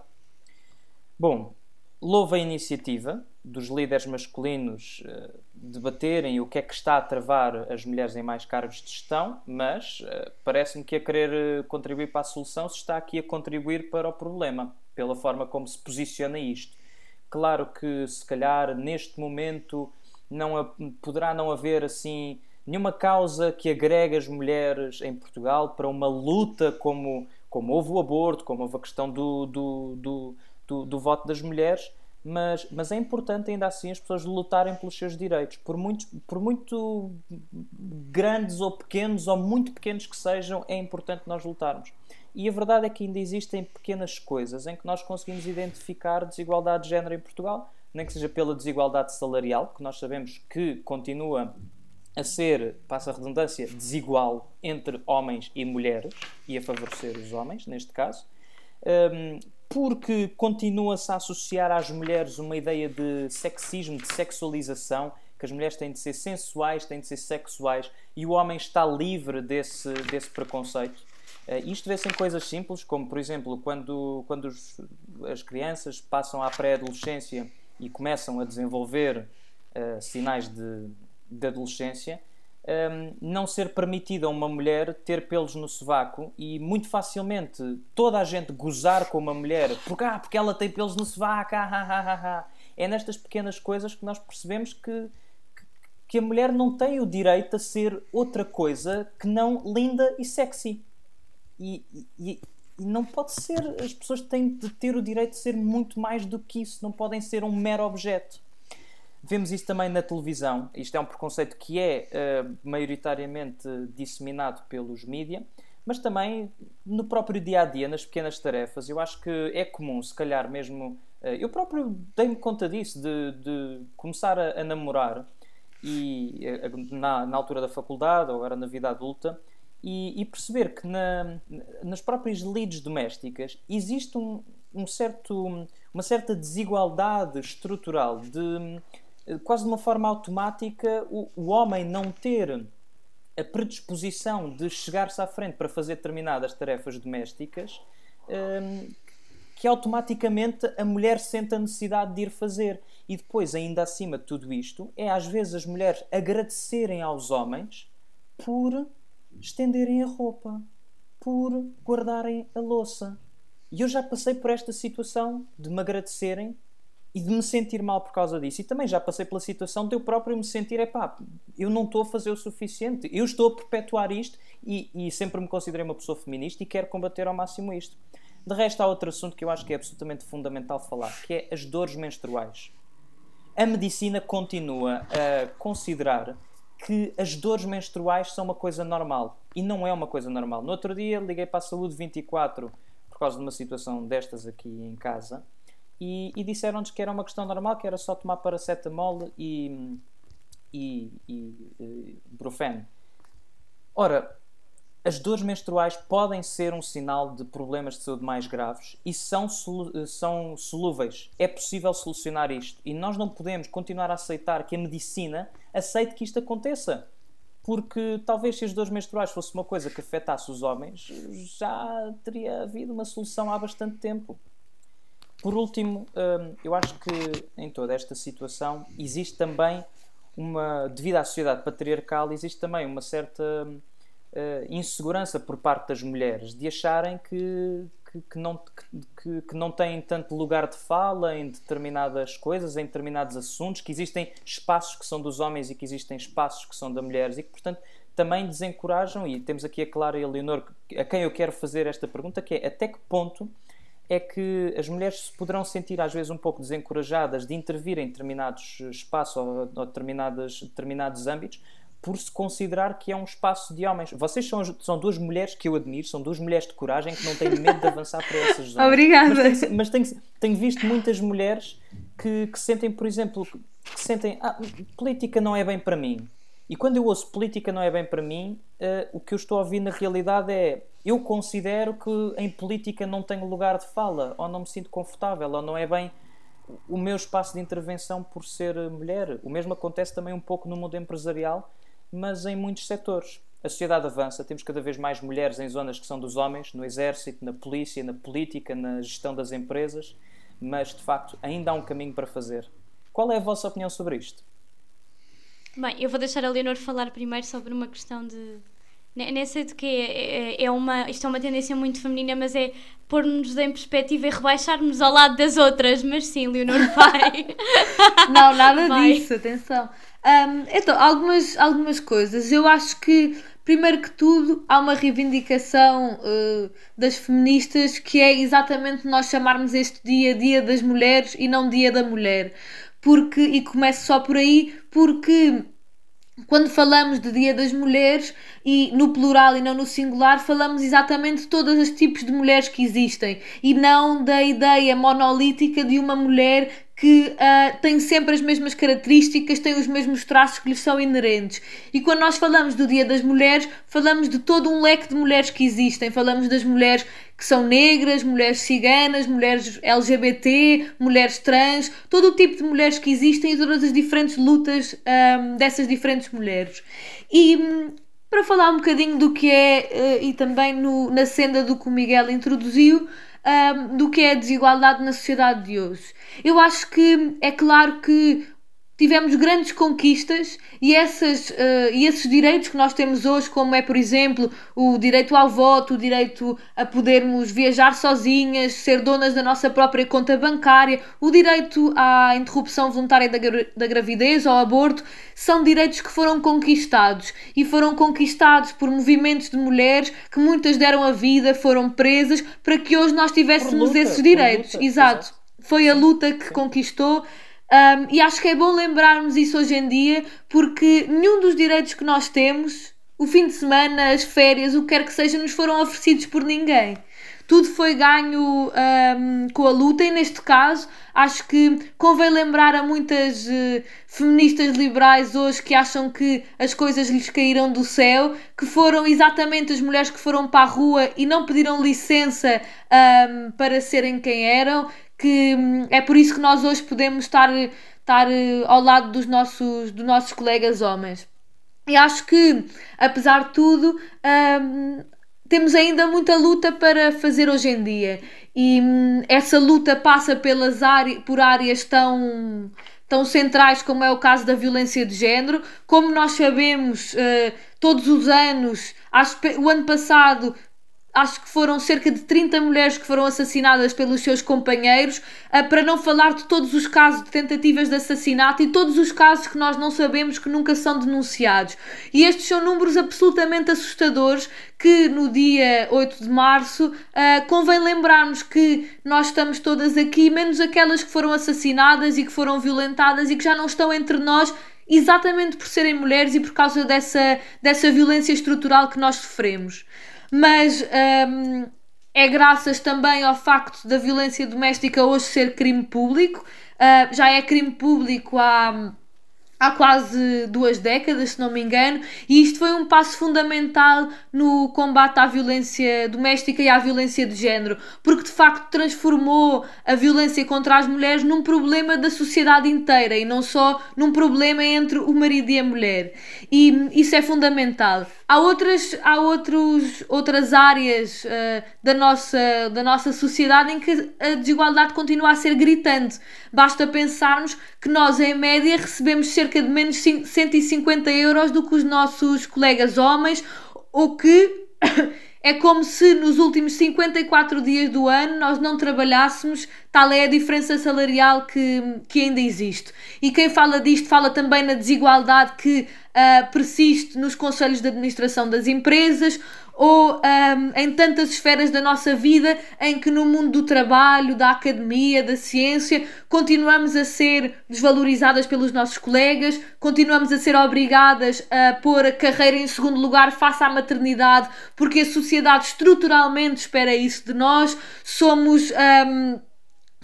Bom, louvo a iniciativa dos líderes masculinos uh, debaterem o que é que está a travar as mulheres em mais cargos de gestão, mas uh, parece-me que a querer uh, contribuir para a solução se está aqui a contribuir para o problema, pela forma como se posiciona isto. Claro que, se calhar, neste momento não poderá não haver assim nenhuma causa que agregue as mulheres em Portugal para uma luta como, como houve o aborto, como houve a questão do, do, do, do, do voto das mulheres, mas, mas é importante ainda assim as pessoas lutarem pelos seus direitos, por, muitos, por muito grandes ou pequenos, ou muito pequenos que sejam, é importante nós lutarmos. E a verdade é que ainda existem pequenas coisas em que nós conseguimos identificar desigualdade de género em Portugal, nem que seja pela desigualdade salarial, que nós sabemos que continua a ser, passa a redundância, desigual entre homens e mulheres, e a favorecer os homens, neste caso. Um, porque continua-se a associar às mulheres uma ideia de sexismo, de sexualização, que as mulheres têm de ser sensuais, têm de ser sexuais, e o homem está livre desse, desse preconceito. Uh, isto vê-se em coisas simples, como por exemplo, quando, quando os, as crianças passam à pré-adolescência e começam a desenvolver uh, sinais de, de adolescência, um, não ser permitido a uma mulher ter pelos no sovaco e muito facilmente toda a gente gozar com uma mulher porque, ah, porque ela tem pelos no sovaco. Ah, ah, ah, ah, ah. É nestas pequenas coisas que nós percebemos que, que a mulher não tem o direito a ser outra coisa que não linda e sexy. E, e, e não pode ser. As pessoas têm de ter o direito de ser muito mais do que isso, não podem ser um mero objeto. Vemos isso também na televisão. Isto é um preconceito que é uh, maioritariamente disseminado pelos mídia, mas também no próprio dia a dia, nas pequenas tarefas. Eu acho que é comum, se calhar mesmo. Uh, eu próprio dei-me conta disso, de, de começar a, a, namorar e, uh, na, na, altura da faculdade ou agora na vida adulta. E, e perceber que na, nas próprias lides domésticas existe um, um certo, uma certa desigualdade estrutural de eh, quase de uma forma automática, o, o homem não ter a predisposição de chegar-se à frente para fazer determinadas tarefas domésticas, um, que automaticamente a mulher sente a necessidade de ir fazer. E depois, ainda acima de tudo isto, é às vezes as mulheres agradecerem aos homens por estenderem a roupa, por guardarem a louça. E eu já passei por esta situação de me agradecerem e de me sentir mal por causa disso. E também já passei pela situação de eu próprio me sentir, é pá, eu não estou a fazer o suficiente, eu estou a perpetuar isto e, e, sempre me considerei uma pessoa feminista e quero combater ao máximo isto. De resto, há outro assunto que eu acho que é absolutamente fundamental falar, que é as dores menstruais. A medicina continua a considerar que as dores menstruais são uma coisa normal e não é uma coisa normal. No outro dia liguei para a Saúde 24 por causa de uma situação destas aqui em casa e, e disseram-nos que era uma questão normal, que era só tomar paracetamol e, e, e, e brufeno. Ora, as dores menstruais podem ser um sinal de problemas de saúde mais graves e são, são solúveis. É possível solucionar isto. E nós não podemos continuar a aceitar que a medicina aceite que isto aconteça. Porque talvez se as dores menstruais fosse uma coisa que afetasse os homens, já teria havido uma solução há bastante tempo. Por último, hum, eu acho que em toda esta situação existe também uma, devido à sociedade patriarcal, existe também uma certa hum, uh, insegurança por parte das mulheres de acharem que, que, que não, que, que, não têm tanto lugar de fala em determinadas coisas, em determinados assuntos, que existem espaços que são dos homens e que existem espaços que são das mulheres e que, portanto, também desencorajam, e temos aqui a Clara e a Leonor, a quem eu quero fazer esta pergunta, que é até que ponto é que as mulheres se poderão sentir às vezes um pouco desencorajadas de intervir em determinados espaços ou, ou determinados, determinados âmbitos, por se considerar que é um espaço de homens. Vocês são, são duas mulheres que eu admiro, são duas mulheres de coragem que não têm medo de avançar para essas zonas. Obrigada. Mas, tenho, mas tenho, tenho, visto muitas mulheres que, que sentem, por exemplo, que sentem ah, política não é bem para mim. E quando eu ouço política não é bem para mim, uh, o que eu estou a ouvir na realidade é eu considero que em política não tenho lugar de fala, ou não me sinto confortável, ou não é bem o meu espaço de intervenção por ser mulher. O mesmo acontece também um pouco no mundo empresarial, mas em muitos setores. A sociedade avança, temos cada vez mais mulheres em zonas que são dos homens, no exército, na polícia, na política, na gestão das empresas, mas de facto ainda há um caminho para fazer. Qual é a vossa opinião sobre isto? Bem, eu vou deixar a Leonor falar primeiro sobre uma questão de. Nem sei de que é, é, uma, isto é uma tendência muito feminina, mas é pôr-nos em perspectiva e rebaixar-nos ao lado das outras. Mas sim, Leonor, vai. Não, nada vai. disso, atenção. Um, então, algumas, algumas coisas. Eu acho que, primeiro que tudo, há uma reivindicação uh, das feministas que é exatamente nós chamarmos este dia Dia das Mulheres e não Dia da Mulher. Porque, e começo só por aí, porque quando falamos de Dia das Mulheres e no plural e não no singular, falamos exatamente de todos os tipos de mulheres que existem e não da ideia monolítica de uma mulher que uh, tem sempre as mesmas características, tem os mesmos traços que lhes são inerentes. E quando nós falamos do Dia das Mulheres, falamos de todo um leque de mulheres que existem. Falamos das mulheres que são negras, mulheres ciganas, mulheres LGBT, mulheres trans, todo o tipo de mulheres que existem e todas as diferentes lutas um, ah, dessas diferentes mulheres. E para falar um bocadinho do que é, uh, e também no, na senda do que o Miguel introduziu, um, do que é a desigualdade na sociedade de hoje. Eu acho que é claro que tivemos grandes conquistas e, essas, uh, e esses direitos que nós temos hoje, como é, por exemplo, o direito ao voto, o direito a podermos viajar sozinhas, ser donas da nossa própria conta bancária, o direito à interrupção voluntária da, da gravidez, ao aborto, são direitos que foram conquistados e foram conquistados por movimentos de mulheres que muitas deram a vida, foram presas para que hoje nós tivéssemos luta, esses direitos. Exato. Exato. Foi a luta que conquistou um, e acho que é bom lembrarmos isso hoje em dia, porque nenhum dos direitos que nós temos, o fim de semana, as férias, o que quer que seja, nos foram oferecidos por ninguém. Tudo foi ganho um, com a luta, e neste caso, acho que convém lembrar a muitas uh, feministas liberais hoje que acham que as coisas lhes caíram do céu, que foram exatamente as mulheres que foram para a rua e não pediram licença um, para serem quem eram, que hum, é por isso que nós hoje podemos estar, estar eh, ao lado dos nossos, dos nossos colegas homens. E acho que, apesar de tudo, hum, temos ainda muita luta para fazer hoje em dia. E hum, essa luta passa pelas áreas, por áreas tão, tão centrais como é o caso da violência de género. Como nós sabemos, uh, todos os anos, o ano passado acho que foram cerca de 30 mulheres que foram assassinadas pelos seus companheiros, uh, para não falar de todos os casos de tentativas de assassinato e todos os casos que nós não sabemos que nunca são denunciados. E estes são números absolutamente assustadores que no dia 8 de março uh, convém lembrarmos que nós estamos todas aqui, menos aquelas que foram assassinadas e que foram violentadas e que já não estão entre nós exatamente por serem mulheres e por causa dessa, dessa violência estrutural que nós sofremos mas um, é graças também ao facto da violência doméstica hoje ser crime público. Uh, já é crime público há, há quase duas décadas, se não me engano, e isto foi um passo fundamental no combate à violência doméstica e à violência de género, porque de facto transformou a violência contra as mulheres num problema da sociedade inteira e não só num problema entre o marido e a mulher. E isso é fundamental. Há outras, há outros, outras áreas uh, da, nossa, da nossa sociedade em que a desigualdade continua a ser gritante. Basta pensarmos que nós, em média, recebemos cerca de menos 150 euros do que os nossos colegas homens, ou que é como se nos últimos 54 dias do ano nós não trabalhássemos, tal é a diferença salarial que, que ainda existe. E quem fala disto fala também na desigualdade que uh, persiste nos conselhos de administração das empresas ou um, em tantas esferas da nossa vida em que no mundo do trabalho, da academia, da ciência, continuamos a ser desvalorizadas pelos nossos colegas, continuamos a ser obrigadas a pôr a carreira em segundo lugar face à maternidade, porque a sociedade estruturalmente espera isso de nós, somos, um,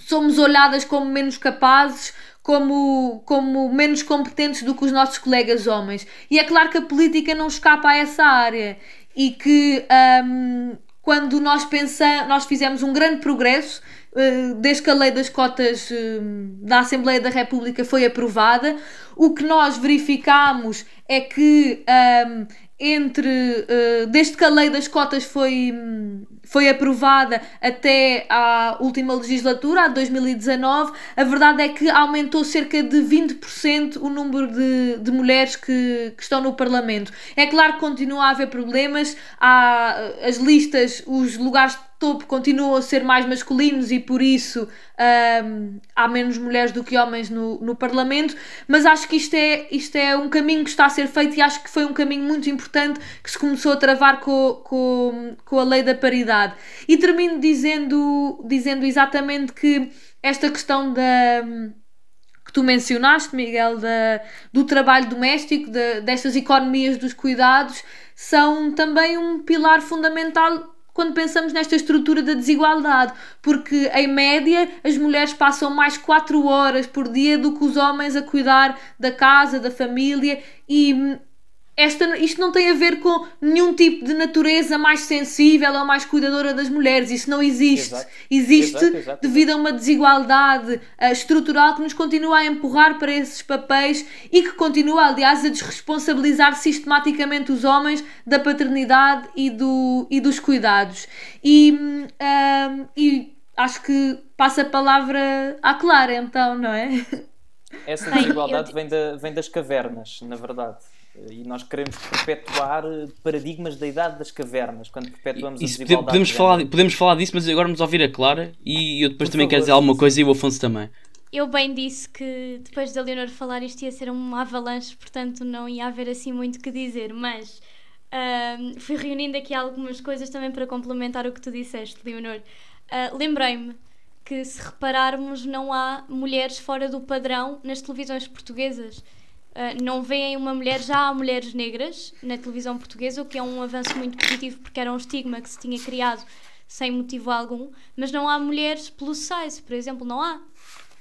somos olhadas como menos capazes como, como menos competentes do que os nossos colegas homens. E é claro que a política não escapa a essa área e que um, quando nós pensamos, nós fizemos um grande progresso uh, desde que a lei das cotas uh, da Assembleia da República foi aprovada, o que nós verificamos é que um, entre uh, desde que a lei das cotas foi, foi aprovada até à última legislatura, a 2019, a verdade é que aumentou cerca de 20% o número de, de mulheres que, que estão no Parlamento. É claro que continua a haver problemas, há as listas, os lugares topo continuam a ser mais masculinos e por isso um, há menos mulheres do que homens no, no Parlamento, mas acho que isto é, isto é um caminho que está a ser feito e acho que foi um caminho muito importante que se começou a travar com, com, com a lei da paridade. E termino dizendo, dizendo exatamente que esta questão da que tu mencionaste, Miguel, da, do trabalho doméstico, de, destas economias dos cuidados, são também um pilar fundamental quando pensamos nesta estrutura da desigualdade, porque em média as mulheres passam mais 4 horas por dia do que os homens a cuidar da casa, da família e esta, isto não tem a ver com nenhum tipo de natureza mais sensível ou mais cuidadora das mulheres. Isso não existe. Exato. Existe Exato, exato, devido a uma desigualdade uh, estrutural que nos continua a empurrar para esses papéis e que continua, aliás, a desresponsabilizar sistematicamente os homens da paternidade e, do, e dos cuidados. E, uh, e acho que passa a palavra à Clara, então, não é? Essa desigualdade eu- vem, da, vem das cavernas, na verdade. E nós queremos perpetuar eh, paradigmas da idade das cavernas, quando perpetuamos Isso, a desigualdade. podemos, de falar, podemos falar disso, mas agora vamos ouvir a Clara e eu depois Por também favor, quero dizer alguma sim, coisa e o Afonso também. Eu bem disse que depois da Leonor falar isto ia ser uma avalanche, portanto não ia haver assim muito o que dizer, mas ahm, fui reunindo aqui algumas coisas também para complementar o que tu disseste, Leonor. Ah, Lembrei-me que se repararmos não há mulheres fora do padrão nas televisões portuguesas. Ah, não veem uma mulher, já há mulheres negras na televisão portuguesa, o que é um avanço muito positivo porque era um estigma que se tinha criado sem motivo algum, mas não há mulheres plus size, por exemplo, não há.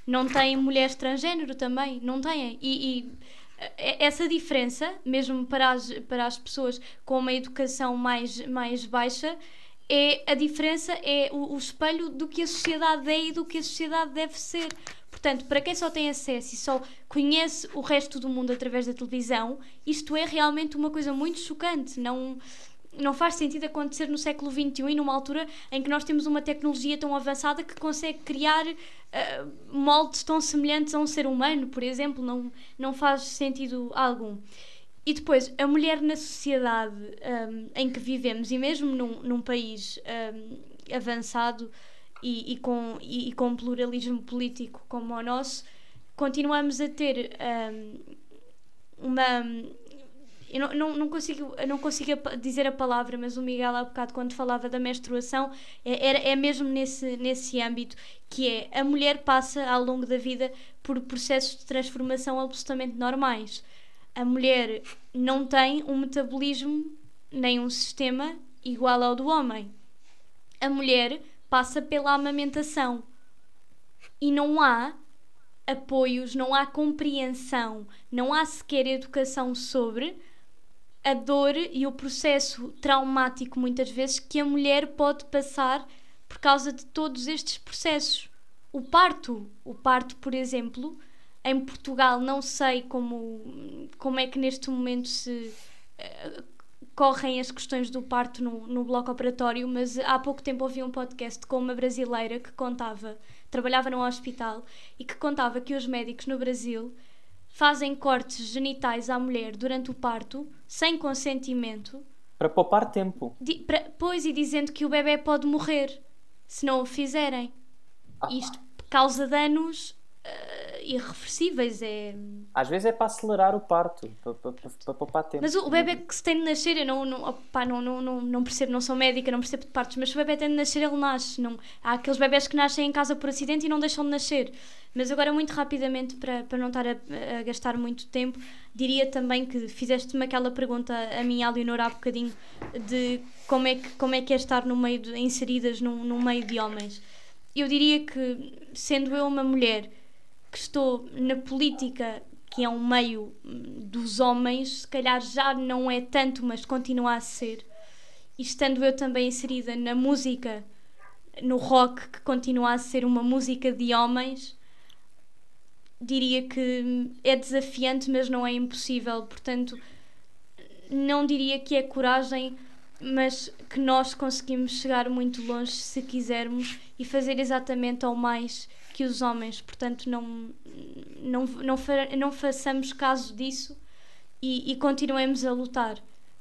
Não têm mulheres transgênero também, não têm. E, e, eh, essa diferença, mesmo para as, para as pessoas com uma educação mais, mais baixa, é a diferença é o, o espelho do que a sociedade é e do que a sociedade deve ser. Portanto, para quem só tem acesso e só conhece o resto do mundo através da televisão, isto é realmente uma coisa muito chocante. Não, não faz sentido acontecer no século XXI e numa altura em que nós temos uma tecnologia tão avançada que consegue criar ah, moldes tão semelhantes a um ser humano, por exemplo. Não, não faz sentido algum. E depois, a mulher na sociedade hum, em que vivemos, e mesmo num, num país hum, avançado e, e com, e, e com pluralismo político como o nosso, continuamos a ter hum, uma. Eu não, não, não consigo, não consigo dizer a palavra, mas o Miguel há bocado, quando falava da menstruação, é, é mesmo nesse, nesse âmbito que é a mulher passa ao longo da vida por processos de transformação absolutamente normais a mulher não tem um metabolismo nem um sistema igual ao do homem. A mulher passa pela amamentação e não há apoios, não há compreensão, não há sequer educação sobre a dor e o processo traumático, muitas vezes, que a mulher pode passar por causa de todos estes processos. O parto, o parto, por exemplo, em Portugal, não sei como, como é que neste momento se uh, correm as questões do parto no, no bloco operatório, mas há pouco tempo ouvi um podcast com uma brasileira que contava, trabalhava num hospital, e que contava que os médicos no Brasil fazem cortes genitais à mulher durante o parto, sem consentimento. Para poupar tempo. Pra, pois, e dizendo que o bebê pode morrer se não o fizerem. Ah. Isto causa danos uh, irreversíveis. É... Às vezes é para acelerar o parto, para, para, para, poupar tempo. Mas o, o bebê que se tem de nascer, eu não, não, opá, não, não, não, não percebo, não sou médica, não percebo de partos, mas se o bebê tem de nascer, ele nasce. Não, há aqueles bebés que nascem em casa por acidente e não deixam de nascer. Mas agora, muito rapidamente, para, para não estar a, a gastar muito tempo, diria também que fizeste-me aquela pergunta a mim, a Leonor, há bocadinho, de como é que, como é, que é estar no meio de, inseridas num, num meio de homens. Eu diria que, sendo eu uma mulher que estou na política, que é um meio hum, dos homens, se calhar já não é tanto, mas continua a ser, e estando eu também inserida na música, no rock, que continua a ser uma música de homens, diria que é desafiante, mas não é impossível. Portanto, não diria que é coragem, mas que nós conseguimos chegar muito longe se quisermos e fazer exatamente ao mais que os homens. Portanto, não, não, não, fa não façamos caso disso e, e continuemos a lutar.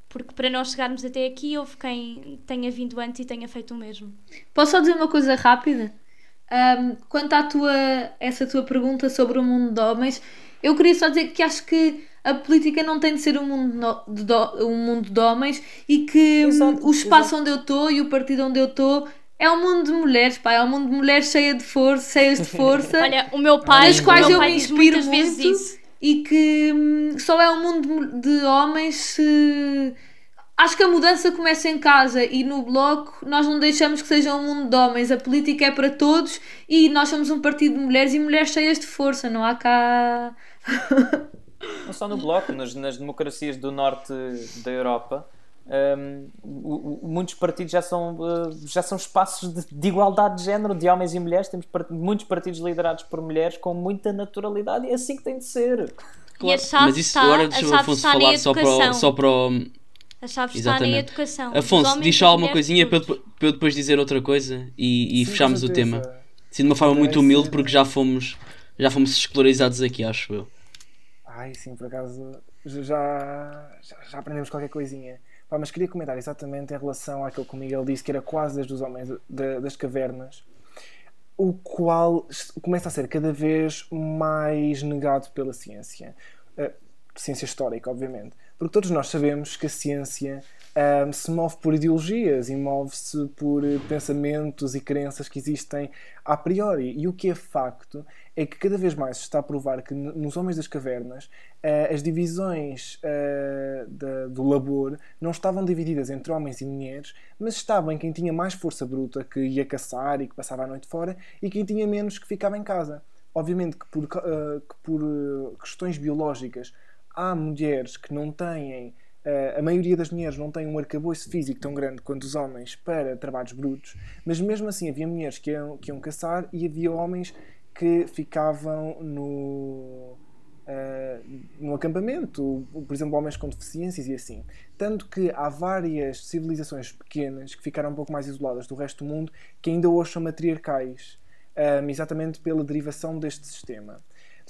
Porque para nós chegarmos até aqui, houve quem tenha vindo antes e tenha feito o mesmo. Posso só dizer uma coisa rápida? Um, quanto à tua, essa tua pergunta sobre o mundo de homens, eu queria só dizer que acho que a política não tem de ser um mundo, no, de, do, um mundo de homens e que Exato, o espaço exato. onde eu estou e o partido onde eu estou é um mundo de mulheres, pá, é um mundo de mulheres cheia de força, cheias de força, Olha, o meu pai, nas o quais eu me inspiro muitas vezes muito isso. e que hum, só é um mundo de, de homens se. Acho que a mudança começa em casa e no bloco nós não deixamos que seja um mundo de homens. A política é para todos e nós somos um partido de mulheres e mulheres cheias de força. Não há cá. Não só no Bloco, nas, nas democracias do norte da Europa, o- muitos partidos já são, uh, já são espaços de, de igualdade de género, de homens e mulheres. Temos part- muitos partidos liderados por mulheres com muita naturalidade e é assim que tem de ser. E a chave Mas isso está, agora deixa o Afonso falar só para, só para o- A chave está na Exatamente. educação. Afonso, diz só alguma coisinha para, eu para depois dizer outra coisa e, e Sim, fecharmos o tema. Sim, de uma forma muito Vai humilde ser- porque já fomos, já fomos escolarizados aqui, acho eu. Ai, sim, por acaso já, já, já aprendemos qualquer coisinha. Pá, mas queria comentar exatamente em relação àquilo que o Miguel disse, que era quase desde os homens da- das cavernas, o qual começa a ser cada vez mais negado pela ciência. Ciência histórica, obviamente. Porque todos nós sabemos que a ciência ahm, se move por ideologias e move-se por eh, pensamentos e crenças que existem a priori. E o que é facto é que cada vez mais se está a provar que nos Homens das Cavernas eh, as divisões eh, da- do labor não estavam divididas entre homens e mulheres, mas estavam em quem tinha mais força bruta que ia caçar e que passava a noite fora e quem tinha menos que ficava em casa. Obviamente que por, eh, que por questões biológicas há mulheres que não têm, eh, a maioria das mulheres não tem um arcabouço físico tão grande quanto os homens para trabalhos brutos, mas mesmo assim havia mulheres que iam, que iam caçar e havia homens que ficavam no, eh, no acampamento, por exemplo, homens com deficiências e assim. Tanto que há várias civilizações pequenas que ficaram um pouco mais isoladas do resto do mundo que ainda hoje são matriarcais, eh, exatamente pela derivação deste sistema.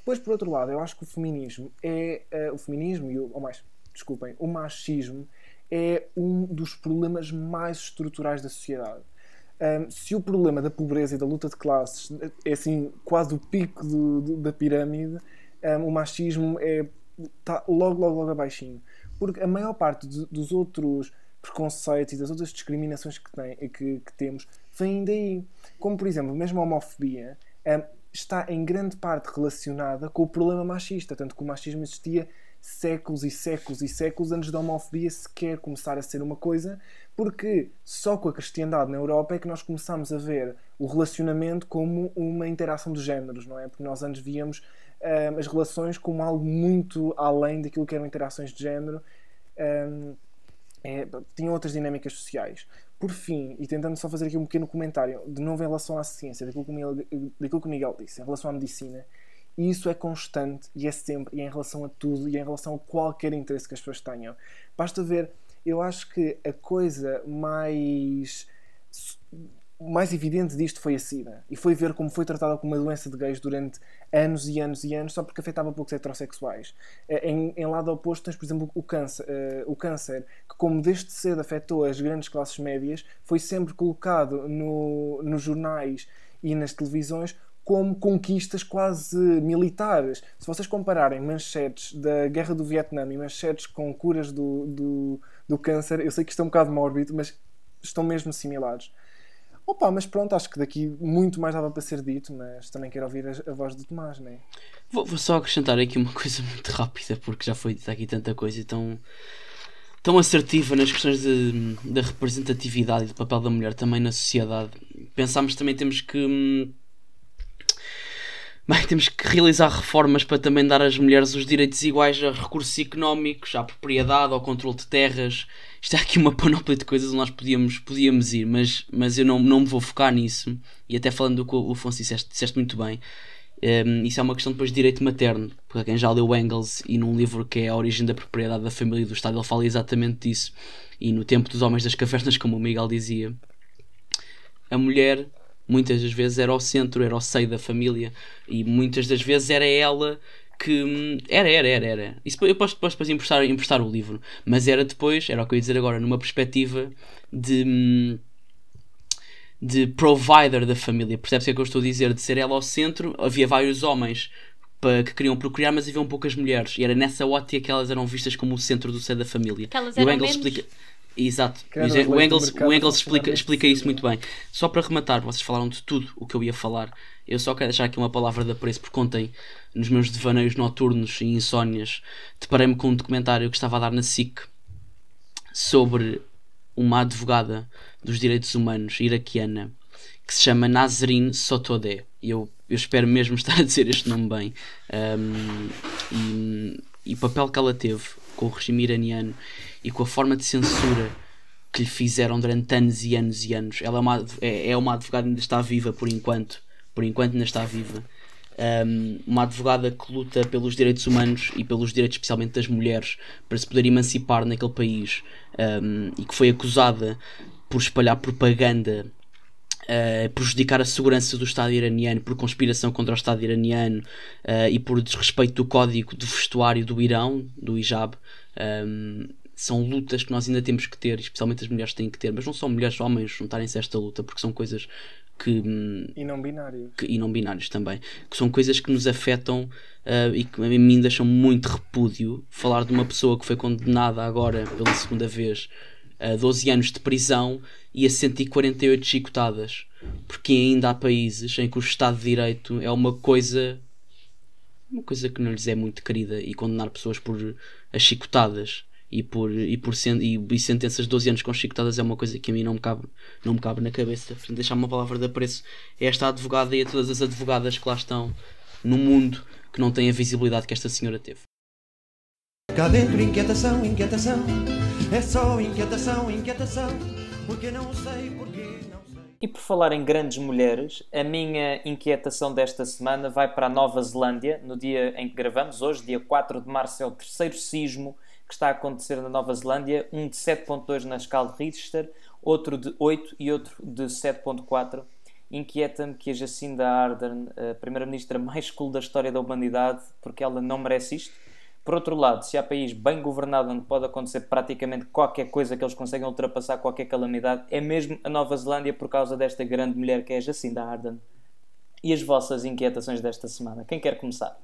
Depois, por outro lado, eu acho que o feminismo é eh, o feminismo e o, ou mais, desculpem, o machismo é um dos problemas mais estruturais da sociedade. Um, se o problema da pobreza e da luta de classes é assim quase o pico do- do- da pirâmide, um, o machismo é está logo, logo, logo abaixinho. Porque a maior parte de- dos outros preconceitos e das outras discriminações que, tem, que, que temos vêm daí. Como, por exemplo, mesmo a homofobia um, está em grande parte relacionada com o problema machista. Tanto que o machismo existia séculos e séculos e séculos antes da homofobia sequer começar a ser uma coisa, porque só com a cristandade na Europa é que nós começamos a ver o relacionamento como uma interação de géneros, não é? Porque nós antes víamos um, as relações como algo muito além daquilo que eram interações de género. Um, é, tinham outras dinâmicas sociais. Por fim, e tentando só fazer aqui um pequeno comentário, de novo em relação à ciência, daquilo que o Miguel, daquilo que Miguel disse, em relação à medicina, e isso é constante e é sempre, e é em relação a tudo, e é em relação a qualquer interesse que as pessoas tenham. Basta ver, eu acho que a coisa mais o mais evidente disto foi a SIDA. E foi ver como foi tratada como uma doença de gays durante anos e anos e anos, só porque afetava poucos heterossexuais. Eh, em, em lado oposto, tens, por exemplo, o câncer, uh, o câncer, que, como desde cedo afetou as grandes classes médias, foi sempre colocado no, nos jornais e nas televisões como conquistas quase militares. Se vocês compararem manchetes da Guerra do Vietnã e manchetes com curas do, do, do câncer, eu sei que isto é um bocado mórbido, mas estão mesmo similares. Opa, mas pronto, acho que daqui muito mais dava para ser dito, mas também quero ouvir a, a voz do Tomás, não é? Vou, vou, só acrescentar aqui uma coisa muito rápida, porque já foi dita aqui tanta coisa e tão, tão assertiva nas questões da representatividade e do papel da mulher também na sociedade. Pensámos também temos que. Bem, temos que realizar reformas para também dar às mulheres os direitos iguais a recursos económicos, à propriedade, ao controle de terras isto é aqui uma panóplia de coisas onde nós podíamos, podíamos ir, mas, mas eu não, não me vou focar nisso. E até falando do que o Afonso disseste, disseste muito bem, um, isso é uma questão depois de direito materno. Para quem já leu Engels e num livro que é A Origem da Propriedade da Família e do Estado, ele fala exatamente disso. E no tempo dos homens das cavernas, como o Miguel dizia, a mulher muitas das vezes era o centro, era o seio da família e muitas das vezes era ela que hum, era, era, era, era. Isso eu posso, posso depois emprestar, emprestar o livro, mas era depois, era o que eu ia dizer agora, numa perspectiva de hum, de provider da família. Percebe-se o que eu estou a dizer? De ser ela ao centro, havia vários homens que queriam procriar, mas haviam poucas mulheres. E era nessa ótica que elas eram vistas como o centro do ser da família. Que elas e o Engels explica. Exato. O Engels, o Engels explica, explica isso muito bem. Só para rematar, vocês falaram de tudo o que eu ia falar. Eu só quero deixar aqui uma palavra de apreço, porque ontem, nos meus devaneios noturnos e insónias, deparei-me com um documentário que estava a dar na SIC sobre uma advogada dos direitos humanos iraquiana que se chama Nazrin Sotodeh. E eu, eu espero mesmo estar a dizer este nome bem. Um, e, e o papel que ela teve com o regime iraniano e com a forma de censura que lhe fizeram durante anos e anos e anos. Ela é uma, é, é uma advogada que ainda está viva por enquanto. Por enquanto ainda está viva. Um, uma advogada que luta pelos direitos humanos e pelos direitos especialmente das mulheres para se poder emancipar naquele país um, e que foi acusada por espalhar propaganda uh, prejudicar a segurança do Estado iraniano por conspiração contra o Estado iraniano uh, e por desrespeito do código do vestuário do Irão, do hijab. Um, são lutas que nós ainda temos que ter, especialmente as mulheres têm que ter, mas não são mulheres, homens juntarem-se a esta luta, porque são coisas que. Hum, e não binários. Que, e não binários também. Que são coisas que nos afetam uh, e que a mim deixam muito repúdio. Falar de uma pessoa que foi condenada agora pela segunda vez a 12 anos de prisão e a 148 chicotadas. Porque ainda há países em que o Estado de Direito é uma coisa. uma coisa que não lhes é muito querida e condenar pessoas por as chicotadas e por, e por sen, e, e sentenças de 12 anos com chicotadas é uma coisa que a mim não me cabe, não me cabe na cabeça. Portanto, deixar uma palavra de apreço a esta advogada e a todas as advogadas que lá estão no mundo que não têm a visibilidade que esta senhora teve. Cá dentro, inquietação, inquietação, é só inquietação, inquietação, porque não sei, porque não sei. E por falar em grandes mulheres, a minha inquietação desta semana vai para a Nova Zelândia, no dia em que gravamos, hoje, dia 4 de março, é o terceiro sismo que está a acontecer na Nova Zelândia, um de 7.2 na escala de Richter, outro de 8 e outro de 7.4. Inquieta-me que a Jacinda Ardern, a primeira-ministra mais cool da história da humanidade, porque ela não merece isto. Por outro lado, se há país bem governado onde pode acontecer praticamente qualquer coisa que eles conseguem ultrapassar qualquer calamidade, é mesmo a Nova Zelândia por causa desta grande mulher que é a Jacinda Ardern. E as vossas inquietações desta semana? Quem quer começar?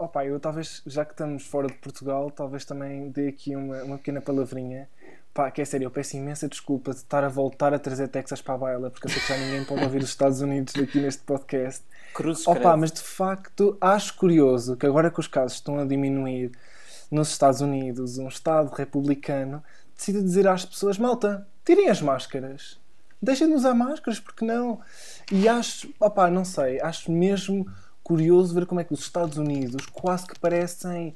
Opa, eu talvez, já que estamos fora de Portugal, talvez também dê aqui uma, uma pequena palavrinha, Pá, que é sério, eu peço imensa desculpa de estar a voltar a trazer Texas para a baila, porque eu sei que já ninguém pode ouvir os Estados Unidos aqui neste podcast. Cruzes Opa, credo. mas de facto acho curioso que agora que os casos estão a diminuir nos Estados Unidos, um Estado republicano decida dizer às pessoas: malta, tirem as máscaras, deixem de usar máscaras, porque não? E acho, opá, não sei, acho mesmo curioso ver como é que os Estados Unidos quase que parecem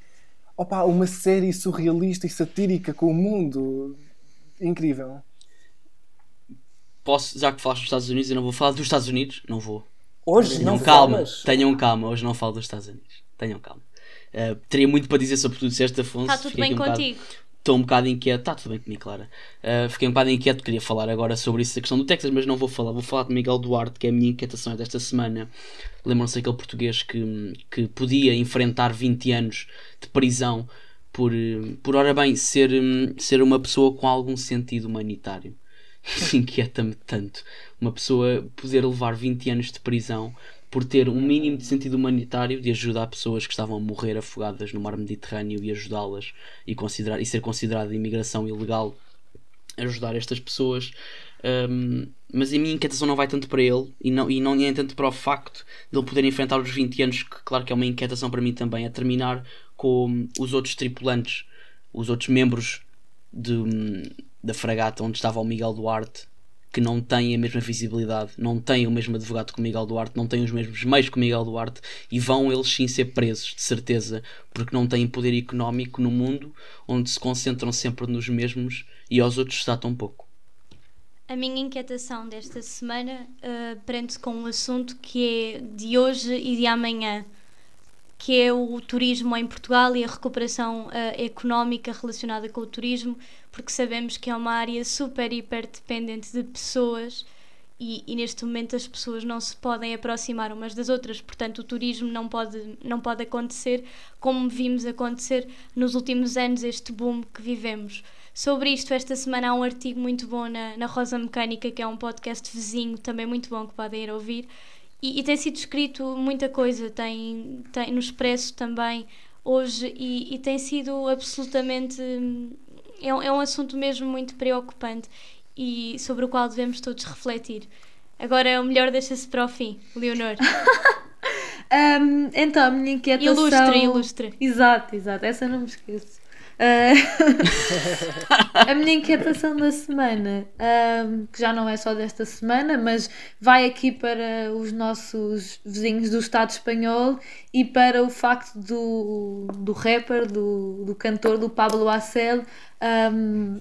opá, uma série surrealista e satírica com o mundo. Incrível. Posso, já que falaste dos Estados Unidos, eu não vou falar dos Estados Unidos, não vou. Hoje Tenham não calma, falas. tenham calma, hoje não falo dos Estados Unidos. Tenham calma. Uh, teria muito para dizer sobre tudo disseste, Afonso. Está Tá tudo Fiquei bem um bocado- contigo? Estou um bocado inquieto, está tudo bem comigo, Clara. Uh, fiquei um bocado inquieto, queria falar agora sobre isso, a questão do Texas, mas não vou falar. Vou falar de Miguel Duarte, que é a minha inquietação desta semana. Lembram-se daquele português que, que podia enfrentar 20 anos de prisão por, eh, por ora bem, ser, hum, ser uma pessoa com algum sentido humanitário. Isso inquieta-me tanto. Uma pessoa poder levar 20 anos de prisão por ter um mínimo de sentido humanitário de ajudar pessoas que estavam a morrer afogadas no mar Mediterrâneo e ajudá-las e, e ser considerada imigração ilegal ajudar estas pessoas. Um, mas a minha inquietação não vai tanto para ele e não, e não é tanto para o facto de ele poder enfrentar os 20 anos, que claro que é uma inquietação para mim também, a terminar com os outros tripulantes, os outros membros de, da fragata onde estava o Miguel Duarte, que não têm a mesma visibilidade, não têm o mesmo advogado que o Miguel Duarte, não têm os mesmos meios que o Miguel Duarte e vão eles sim ser presos, de certeza, porque não têm poder económico no mundo onde se concentram sempre nos mesmos e aos outros está tão pouco. A minha inquietação desta semana uh, prende-se com um assunto que é de hoje e de amanhã, que é o turismo em Portugal e a recuperação uh, económica relacionada com o turismo, porque sabemos que é uma área super, hiper dependente de pessoas e, e, neste momento as pessoas não se podem aproximar umas das outras, portanto o turismo não pode, não pode acontecer como vimos acontecer nos últimos anos, este boom que vivemos. Sobre isto, esta semana há um artigo muito bom na, na Rosa Mecânica, que é um podcast vizinho, também muito bom, que podem ir ouvir. E, e tem sido escrito muita coisa, tem, tem no Expresso também, hoje, e, e tem sido absolutamente. É, é um assunto mesmo muito preocupante e sobre o qual devemos todos refletir. Agora, o melhor deixa-se para o fim, Leonor. Um, então, a minha inquietação. Ilustre, ilustre. Exato, exato, essa não me esqueço. Uh... a minha inquietação da semana, um, que já não é só desta semana, mas vai aqui para os nossos vizinhos do Estado espanhol e para o facto do, do rapper, do, do cantor, do Pablo Acel. Um,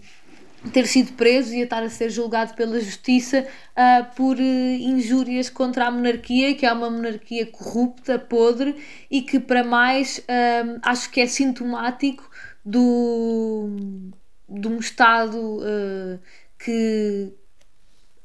ter sido preso e a estar a ser julgado pela justiça uh, por uh, injúrias contra a monarquia, que é uma monarquia corrupta, podre e que, para mais, uh, acho que é sintomático do, de um Estado que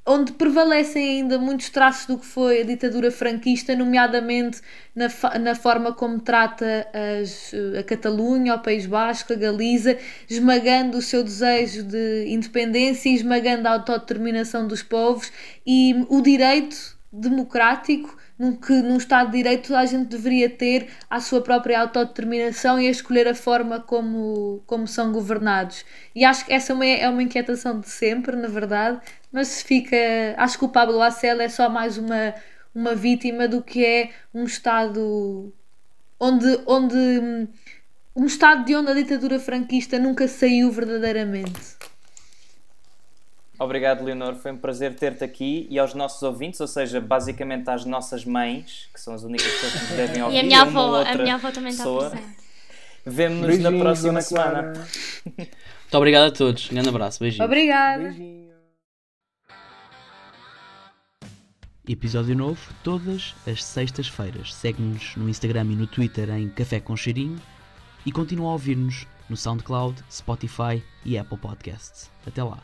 onde prevalecem ainda muitos traços do que foi a ditadura franquista, nomeadamente na, na forma como trata as, a Catalunha, o País Basco, a Galiza, esmagando o seu desejo de independência e esmagando a autodeterminação dos povos e o direito democrático que num Estado de Direito toda a gente deveria ter a sua própria autodeterminação e a escolher a forma como, como são governados. E acho que essa é uma, é uma inquietação de sempre, na verdade, mas fica. Acho que o Pablo Acel é só mais uma, uma vítima do que é um Estado onde, onde um Estado de onde a ditadura franquista nunca saiu verdadeiramente. Obrigado, Leonor. Foi um prazer ter-te aqui e aos nossos ouvintes, ou seja, basicamente às nossas mães, que são as únicas pessoas que nos devem ouvir. E a minha avó, a minha avó também está pessoa. presente. Vemo-nos na próxima semana. Muito obrigado a todos. Um grande abraço. Beijinhos. Obrigada. Beijinho. Episódio novo todas as sextas-feiras. Segue-nos no Instagram e no Twitter em Café com Cheirinho e continua a ouvir-nos no SoundCloud, Spotify e Apple Podcasts. Até lá.